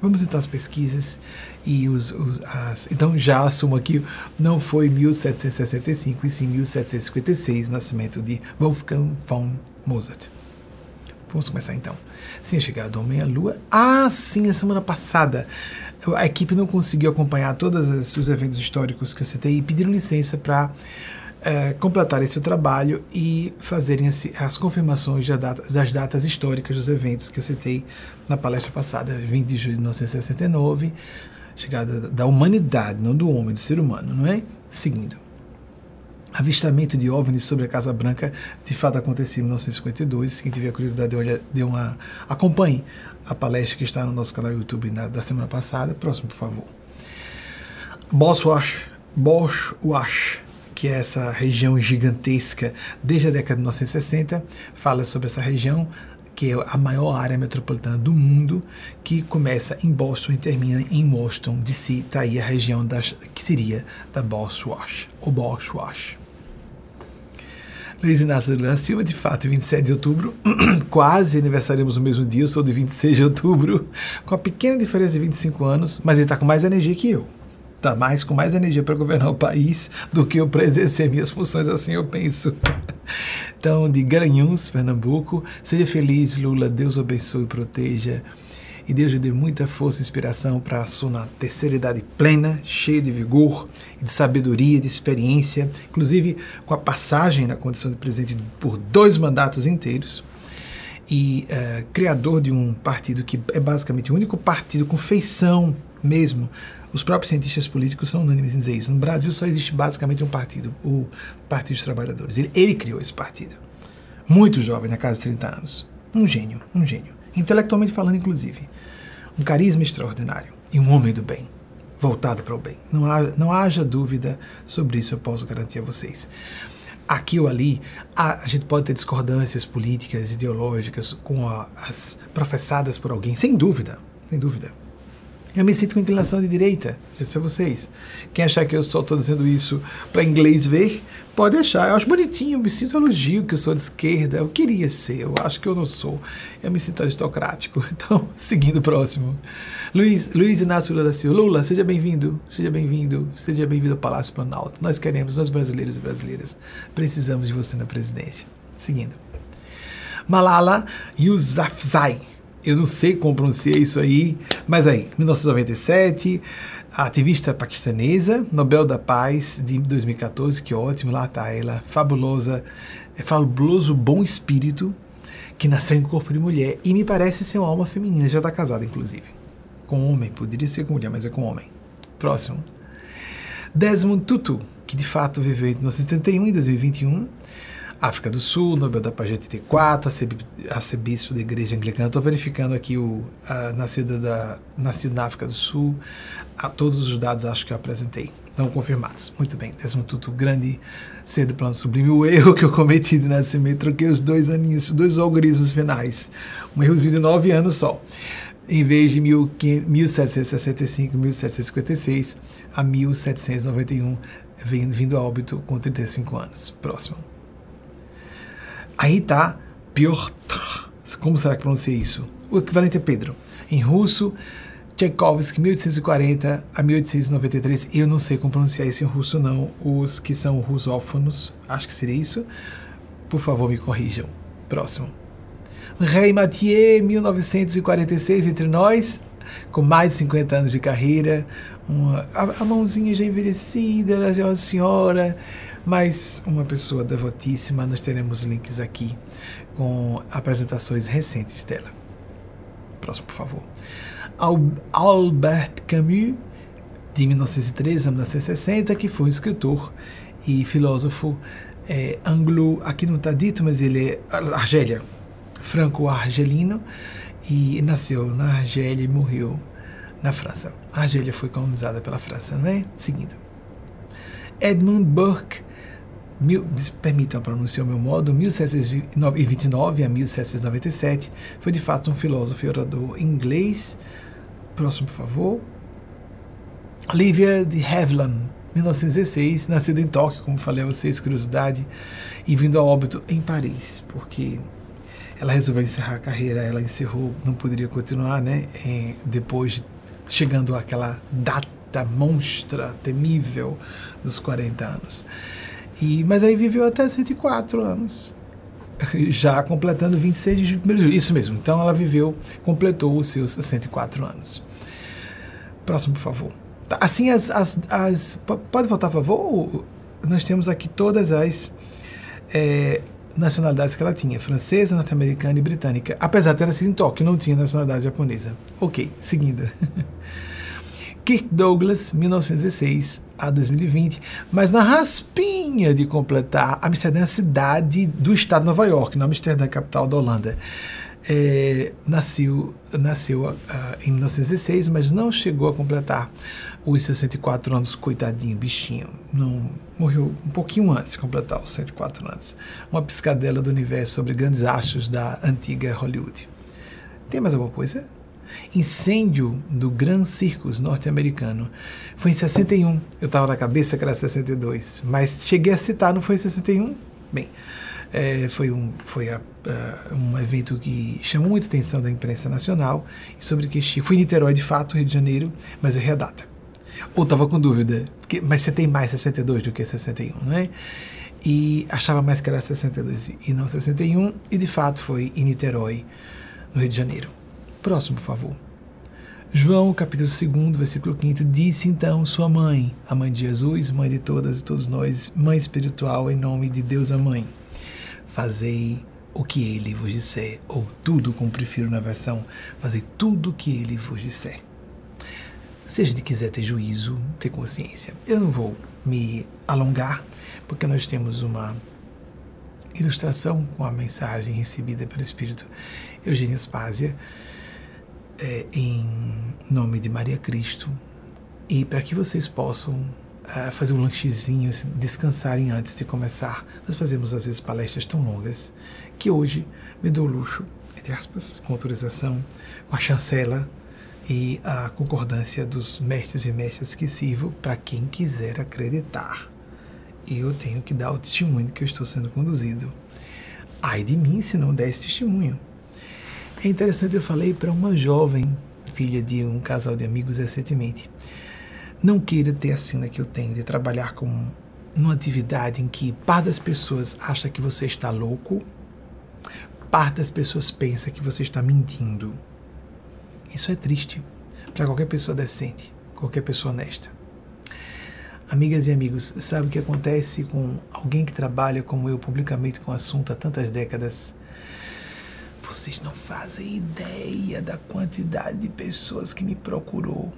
Vamos então às pesquisas e os, os as, então já assumo aqui não foi 1765 e sim 1756 nascimento de Wolfgang von Mozart. Vamos começar então. Sim, a chegada do Homem à Lua. Ah, sim, a semana passada a equipe não conseguiu acompanhar todos os eventos históricos que eu citei e pediram licença para é, completar esse trabalho e fazerem as, as confirmações data, das datas históricas dos eventos que eu citei na palestra passada, 20 de julho de 1969, chegada da humanidade, não do homem, do ser humano, não é? Seguindo. Avistamento de OVNIs sobre a Casa Branca de fato aconteceu em 1952. Quem tiver curiosidade, olha, dê uma acompanhe a palestra que está no nosso canal YouTube na, da semana passada. Próximo, por favor. Boswash, Boswash, que é essa região gigantesca desde a década de 1960, fala sobre essa região que é a maior área metropolitana do mundo, que começa em Boston e termina em Washington DC. Está aí a região das, que seria da Boswash, ou Boswash. Luiz Inácio Lula Silva, de fato, 27 de outubro, quase aniversaremos no mesmo dia, eu sou de 26 de outubro, com a pequena diferença de 25 anos, mas ele está com mais energia que eu. Está mais, com mais energia para governar o país do que eu para exercer minhas funções, assim eu penso. Então, de Garanhuns, Pernambuco, seja feliz, Lula, Deus abençoe e proteja. e Deus lhe dê muita força e inspiração para a sua terceira idade plena, cheia de vigor, de sabedoria, de experiência, inclusive com a passagem na condição de presidente por dois mandatos inteiros e uh, criador de um partido que é basicamente o único partido com feição mesmo. Os próprios cientistas políticos são unânimes em dizer isso. No Brasil só existe basicamente um partido, o Partido dos Trabalhadores. Ele, ele criou esse partido. Muito jovem, na casa de 30 anos. Um gênio, um gênio. Intelectualmente falando, inclusive. Um carisma extraordinário. E um homem do bem. Voltado para o bem. Não, há, não haja dúvida sobre isso, eu posso garantir a vocês aqui ou ali, a, a, gente pode ter discordâncias políticas, ideológicas com a, as professadas por alguém, sem dúvida, sem dúvida. Eu me sinto com inclinação de direita, disse a vocês. Quem achar que eu só estou dizendo isso para inglês ver, pode achar. Eu acho bonitinho, eu me sinto elogio que eu sou de esquerda. Eu queria ser, eu acho que eu não sou. Eu me sinto aristocrático. Então, seguindo o próximo. Luiz, Luiz Inácio Lula da Silva. Lula, seja bem-vindo, seja bem-vindo, seja bem-vindo ao Palácio Planalto. Nós queremos, nós brasileiros e brasileiras, precisamos de você na presidência. Seguindo. Malala Yousafzai eu não sei como pronunciar isso aí, mas aí, 1997, ativista paquistanesa, Nobel da Paz de 2014, que ótimo, lá está ela, fabulosa, é fabuloso bom espírito, que nasceu em corpo de mulher e me parece ser uma alma feminina, já está casada inclusive, com homem, poderia ser com mulher, mas é com homem. Próximo. Desmond Tutu, que de fato viveu entre 1931 e 2021, África do Sul, Nobel da Paz de 84, arcebispo da Igreja Anglicana. Estou verificando aqui o a, nascido, da, nascido na África do Sul. A, todos os dados acho que eu apresentei. Não confirmados. Muito bem. Décimo tudo grande ser do plano sublime. O erro que eu cometi de nascimento, troquei os dois aninhos, os dois algoritmos finais. Um errozinho de nove anos só. Em vez de 1765, 1756 a 1791, vindo a óbito com 35 anos. Próximo. Aí está Piotr. Como será que pronuncia isso? O equivalente é Pedro. Em russo, Tchaikovsky, 1840 a 1893. Eu não sei como pronunciar isso em russo, não. Os que são rusófonos, acho que seria isso. Por favor, me corrijam. Próximo. Rei Mathieu, 1946, entre nós, com mais de 50 anos de carreira. Uma, a, a mãozinha já envelhecida, já é uma senhora mas uma pessoa devotíssima. Nós teremos links aqui com apresentações recentes dela. Próximo, por favor. Albert Camus, de 1913 a 1960, que foi um escritor e filósofo é, anglo, aqui não está dito, mas ele é Argélia, franco-argelino, e nasceu na Argélia e morreu na França. A Argélia foi colonizada pela França, não é? Seguindo. Edmund Burke, mil, permitam pronunciar o meu modo, 1729 a 1797, foi de fato um filósofo e orador inglês. Próximo, por favor. Olivia de Havilland, 1916, nascida em Tóquio, como falei a vocês, curiosidade, e vindo a óbito em Paris, porque ela resolveu encerrar a carreira, ela encerrou, não poderia continuar, né? Em, depois, chegando àquela data monstra, temível dos 40 anos. E, mas aí viveu até 104 anos, já completando 26 de julho. Isso mesmo, então ela viveu, completou os seus 104 anos. Próximo, por favor. Tá, assim, as, as, as pode voltar, por favor? Nós temos aqui todas as é, nacionalidades que ela tinha: francesa, norte-americana e britânica. Apesar de ela ser em Tóquio, não tinha nacionalidade japonesa. Ok, seguindo. Kirk Douglas, 1916 a 2020, mas na raspinha de completar, Amsterdã é a cidade do estado de Nova York, não Amsterdã, capital da Holanda. É, nasceu nasceu uh, em 1916, mas não chegou a completar os seus 104 anos, coitadinho, bichinho. Não morreu um pouquinho antes de completar os 104 anos. Uma piscadela do universo sobre grandes astros da antiga Hollywood. Tem mais alguma coisa? Incêndio do Grand Circus norte-americano. Foi em 61. Eu estava na cabeça que era 62, mas cheguei a citar, não foi em 61? Bem, é, foi, um, foi a, uh, um evento que chamou muita atenção da imprensa nacional sobre que foi em Niterói, de fato, Rio de Janeiro, mas errei a data. Ou estava com dúvida, porque, mas você tem mais 62 do que 61, não é? E achava mais que era 62 e não 61, e de fato foi em Niterói, no Rio de Janeiro. Próximo, por favor. João, capítulo 2, versículo 5, disse então sua mãe, a mãe de Jesus, mãe de todas e todos nós, mãe espiritual, em nome de Deus a mãe, fazei o que ele vos disser, ou tudo, como prefiro na versão, fazei tudo o que ele vos disser. Se a gente quiser ter juízo, ter consciência, eu não vou me alongar, porque nós temos uma ilustração com a mensagem recebida pelo Espírito Eugênio Aspásia, é, em nome de Maria Cristo, e para que vocês possam uh, fazer um lanchezinho, descansarem antes de começar. Nós fazemos às vezes palestras tão longas que hoje me dou o luxo, entre aspas, com autorização, com a chancela e a concordância dos mestres e mestras que sirvo para quem quiser acreditar. Eu tenho que dar o testemunho que eu estou sendo conduzido. Ai de mim se não der esse testemunho. É interessante, eu falei para uma jovem, filha de um casal de amigos recentemente. Não queira ter a cena que eu tenho de trabalhar com numa atividade em que parte das pessoas acha que você está louco parte das pessoas pensa que você está mentindo. Isso é triste para qualquer pessoa decente, qualquer pessoa honesta. Amigas e amigos, sabe o que acontece com alguém que trabalha como eu publicamente com o assunto há tantas décadas? Vocês não fazem ideia da quantidade de pessoas que me procurou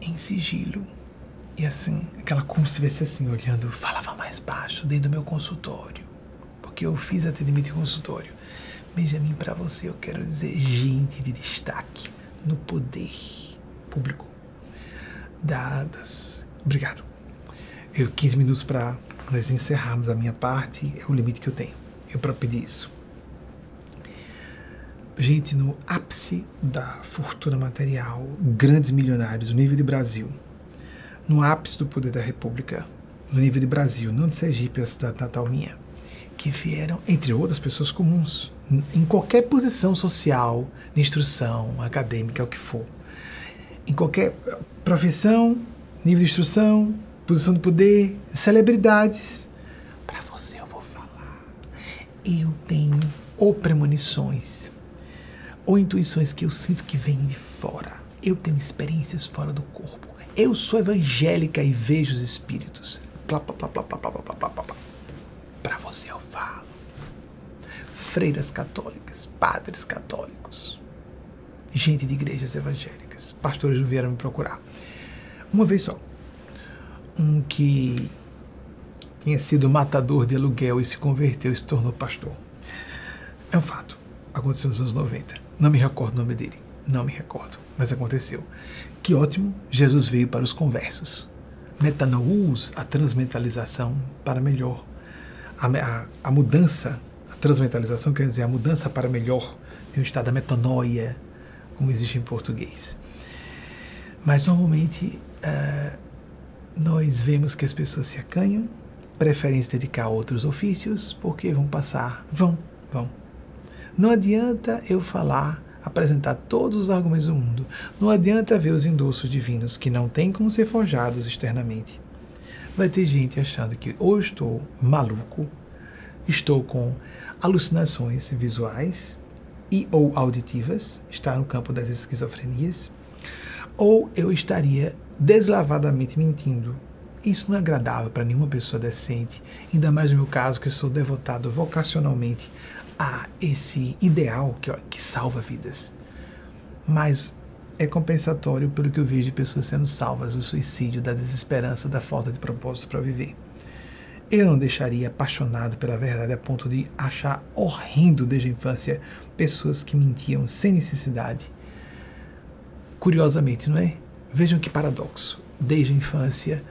em sigilo. E assim, aquela como se estivesse assim, olhando, falava mais baixo dentro do meu consultório. Porque eu fiz atendimento em consultório. Benjamin, para você eu quero dizer gente de destaque no poder público. Dadas. Obrigado. Eu 15 minutos para nós encerrarmos a minha parte, é o limite que eu tenho. Eu para pedir isso. Gente, no ápice da fortuna material, grandes milionários, no nível de Brasil, no ápice do poder da República, no nível de Brasil, não de Sergipe, a cidade natal minha, que vieram, entre outras pessoas comuns, em qualquer posição social, de instrução, acadêmica, o que for. Em qualquer profissão, nível de instrução, posição de poder, celebridades. Para você eu vou falar. Eu tenho ou premonições, ou intuições que eu sinto que vêm de fora. Eu tenho experiências fora do corpo. Eu sou evangélica e vejo os espíritos. Para você eu falo freiras católicas, padres católicos, gente de igrejas evangélicas. Pastores não vieram me procurar. Uma vez só. Um que tinha sido matador de aluguel e se converteu e se tornou pastor. É um fato. Aconteceu nos anos 90. Não me recordo o nome dele. Não me recordo. Mas aconteceu. Que ótimo, Jesus veio para os conversos. Metanous, a transmentalização para melhor. A, a, a mudança a transmentalização quer dizer a mudança para melhor de um estado da metanoia, como existe em português. Mas normalmente uh, nós vemos que as pessoas se acanham, preferem se dedicar a outros ofícios, porque vão passar, vão, vão. Não adianta eu falar, apresentar todos os argumentos do mundo. Não adianta ver os endossos divinos que não têm como ser forjados externamente. Vai ter gente achando que ou estou maluco, estou com alucinações visuais e ou auditivas, está no campo das esquizofrenias, ou eu estaria deslavadamente mentindo. Isso não é agradável para nenhuma pessoa decente, ainda mais no meu caso, que sou devotado vocacionalmente a esse ideal que, que salva vidas. Mas é compensatório pelo que eu vejo de pessoas sendo salvas do suicídio, da desesperança, da falta de propósito para viver. Eu não deixaria apaixonado pela verdade a ponto de achar horrendo desde a infância pessoas que mentiam sem necessidade. Curiosamente, não é? Vejam que paradoxo. Desde a infância,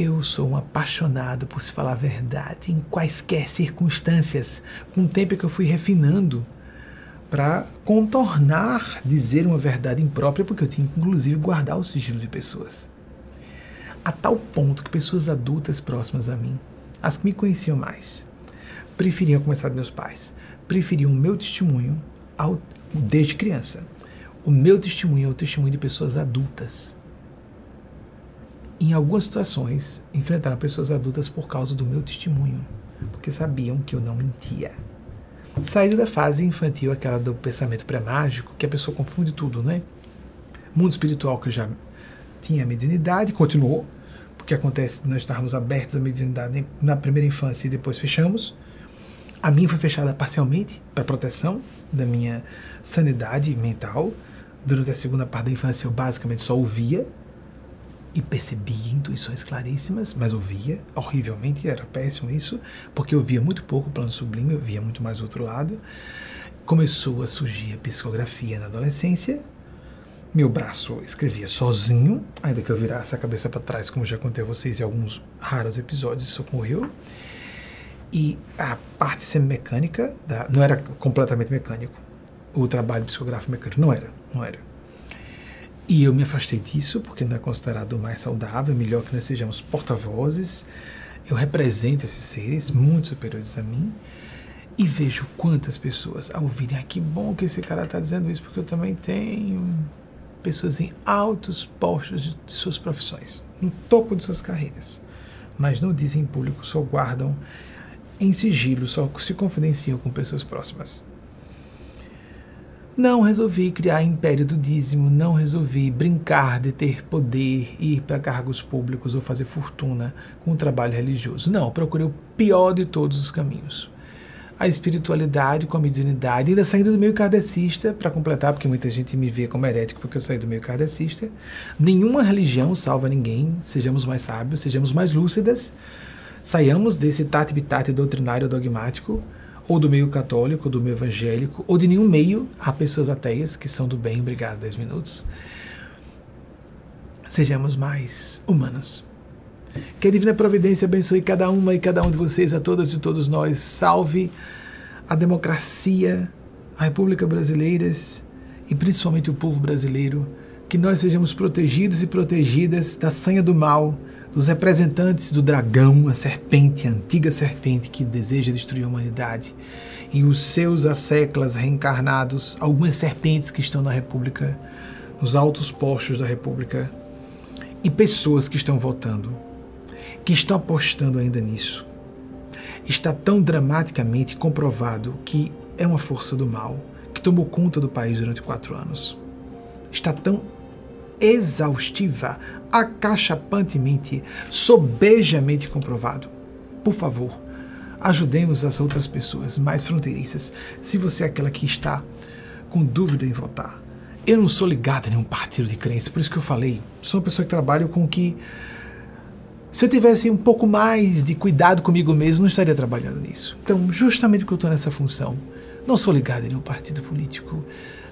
eu sou um apaixonado por se falar a verdade em quaisquer circunstâncias. Com o tempo que eu fui refinando para contornar dizer uma verdade imprópria, porque eu tinha que, inclusive, guardar o sigilo de pessoas a tal ponto que pessoas adultas próximas a mim, as que me conheciam mais, preferiam começar dos meus pais, preferiam o meu testemunho ao, desde criança. O meu testemunho é o testemunho de pessoas adultas. Em algumas situações, enfrentaram pessoas adultas por causa do meu testemunho, porque sabiam que eu não mentia. Saída da fase infantil, aquela do pensamento pré-mágico, que a pessoa confunde tudo, né? Mundo espiritual que eu já tinha mediunidade, continuou, porque acontece nós estarmos abertos à mediunidade na primeira infância e depois fechamos. A minha foi fechada parcialmente para proteção da minha sanidade mental. Durante a segunda parte da infância eu basicamente só ouvia e percebia intuições claríssimas, mas ouvia horrivelmente, era péssimo isso, porque eu via muito pouco o plano sublime, eu via muito mais o outro lado. Começou a surgir a psicografia na adolescência, meu braço escrevia sozinho, ainda que eu virasse a cabeça para trás, como já contei a vocês em alguns raros episódios, isso ocorreu. E a parte semimecânica, não era completamente mecânico, o trabalho psicográfico mecânico, não era, não era. E eu me afastei disso porque não é considerado mais saudável, melhor que nós sejamos porta-vozes. Eu represento esses seres muito superiores a mim e vejo quantas pessoas ao ouvirem, ah, que bom que esse cara está dizendo isso, porque eu também tenho pessoas em altos postos de suas profissões, no topo de suas carreiras, mas não dizem em público, só guardam em sigilo, só se confidenciam com pessoas próximas. Não resolvi criar império do dízimo, não resolvi brincar de ter poder, ir para cargos públicos ou fazer fortuna com o trabalho religioso. Não, procurei o pior de todos os caminhos a espiritualidade com a mediunidade, ainda saindo do meio kardecista, para completar, porque muita gente me vê como herético porque eu saí do meio kardecista. Nenhuma religião salva ninguém, sejamos mais sábios, sejamos mais lúcidas, saiamos desse tate-bitate doutrinário dogmático, ou do meio católico, ou do meio evangélico, ou de nenhum meio. Há pessoas ateias que são do bem, obrigado, 10 minutos. Sejamos mais humanos. Que a Divina Providência abençoe cada uma e cada um de vocês, a todas e todos nós. Salve a democracia, a República Brasileira e principalmente o povo brasileiro. Que nós sejamos protegidos e protegidas da sanha do mal, dos representantes do dragão, a serpente, a antiga serpente que deseja destruir a humanidade, e os seus asseclas reencarnados, algumas serpentes que estão na República, nos altos postos da República, e pessoas que estão votando que estão apostando ainda nisso. Está tão dramaticamente comprovado que é uma força do mal que tomou conta do país durante quatro anos. Está tão exaustiva, acachapantemente, sobejamente comprovado. Por favor, ajudemos as outras pessoas mais fronteiriças. Se você é aquela que está com dúvida em votar, eu não sou ligado a nenhum partido de crença, por isso que eu falei. Sou uma pessoa que trabalha com que se eu tivesse um pouco mais de cuidado comigo mesmo, não estaria trabalhando nisso. Então, justamente porque eu estou nessa função, não sou ligado a nenhum partido político,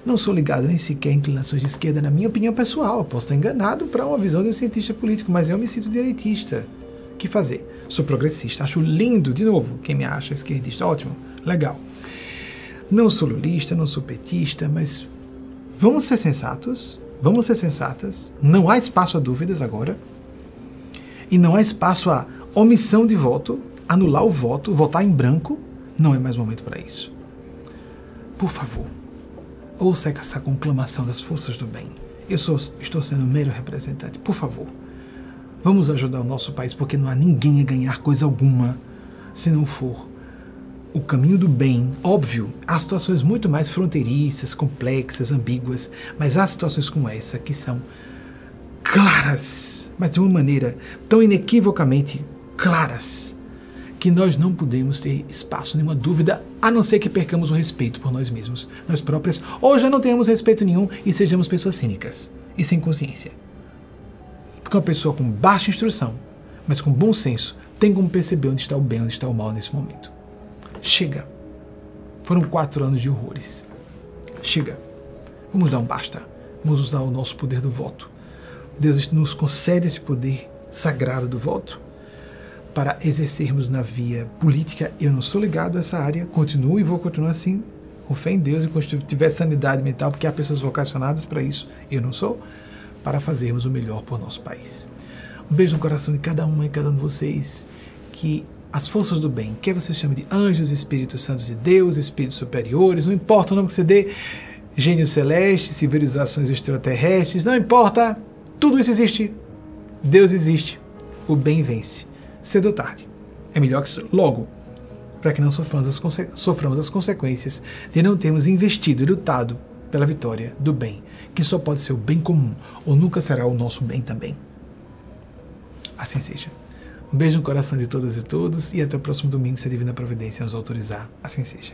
não sou ligado nem sequer a inclinações de esquerda, na minha opinião pessoal. Posso estar enganado para uma visão de um cientista político, mas eu me sinto direitista. O que fazer? Sou progressista. Acho lindo, de novo, quem me acha esquerdista, ótimo, legal. Não sou lulista, não sou petista, mas vamos ser sensatos, vamos ser sensatas. Não há espaço a dúvidas agora e não há espaço a omissão de voto, anular o voto, votar em branco, não é mais momento para isso. Por favor, ouça essa conclamação das forças do bem. Eu sou, estou sendo mero representante. Por favor, vamos ajudar o nosso país, porque não há ninguém a ganhar coisa alguma se não for o caminho do bem. Óbvio, há situações muito mais fronteiriças, complexas, ambíguas, mas há situações como essa que são claras, mas de uma maneira tão inequivocamente claras que nós não podemos ter espaço nenhuma dúvida, a não ser que percamos o respeito por nós mesmos, nós próprias, ou já não tenhamos respeito nenhum e sejamos pessoas cínicas e sem consciência. Porque uma pessoa com baixa instrução, mas com bom senso, tem como perceber onde está o bem, onde está o mal nesse momento. Chega. Foram quatro anos de horrores. Chega. Vamos dar um basta. Vamos usar o nosso poder do voto Deus nos concede esse poder sagrado do voto para exercermos na via política. Eu não sou ligado a essa área, continuo e vou continuar assim, com fé em Deus, enquanto tiver sanidade mental, porque há pessoas vocacionadas para isso, eu não sou, para fazermos o melhor por nosso país. Um beijo no coração de cada uma e cada um de vocês, que as forças do bem, quer você chame de anjos, espíritos santos de Deus, espíritos superiores, não importa o nome que você dê, gênios celestes, civilizações extraterrestres, não importa, tudo isso existe. Deus existe. O bem vence. Cedo ou tarde. É melhor que logo, para que não soframos as, soframos as consequências de não termos investido e lutado pela vitória do bem, que só pode ser o bem comum, ou nunca será o nosso bem também. Assim seja. Um beijo no coração de todas e todos, e até o próximo domingo, se a Divina Providência nos autorizar. Assim seja.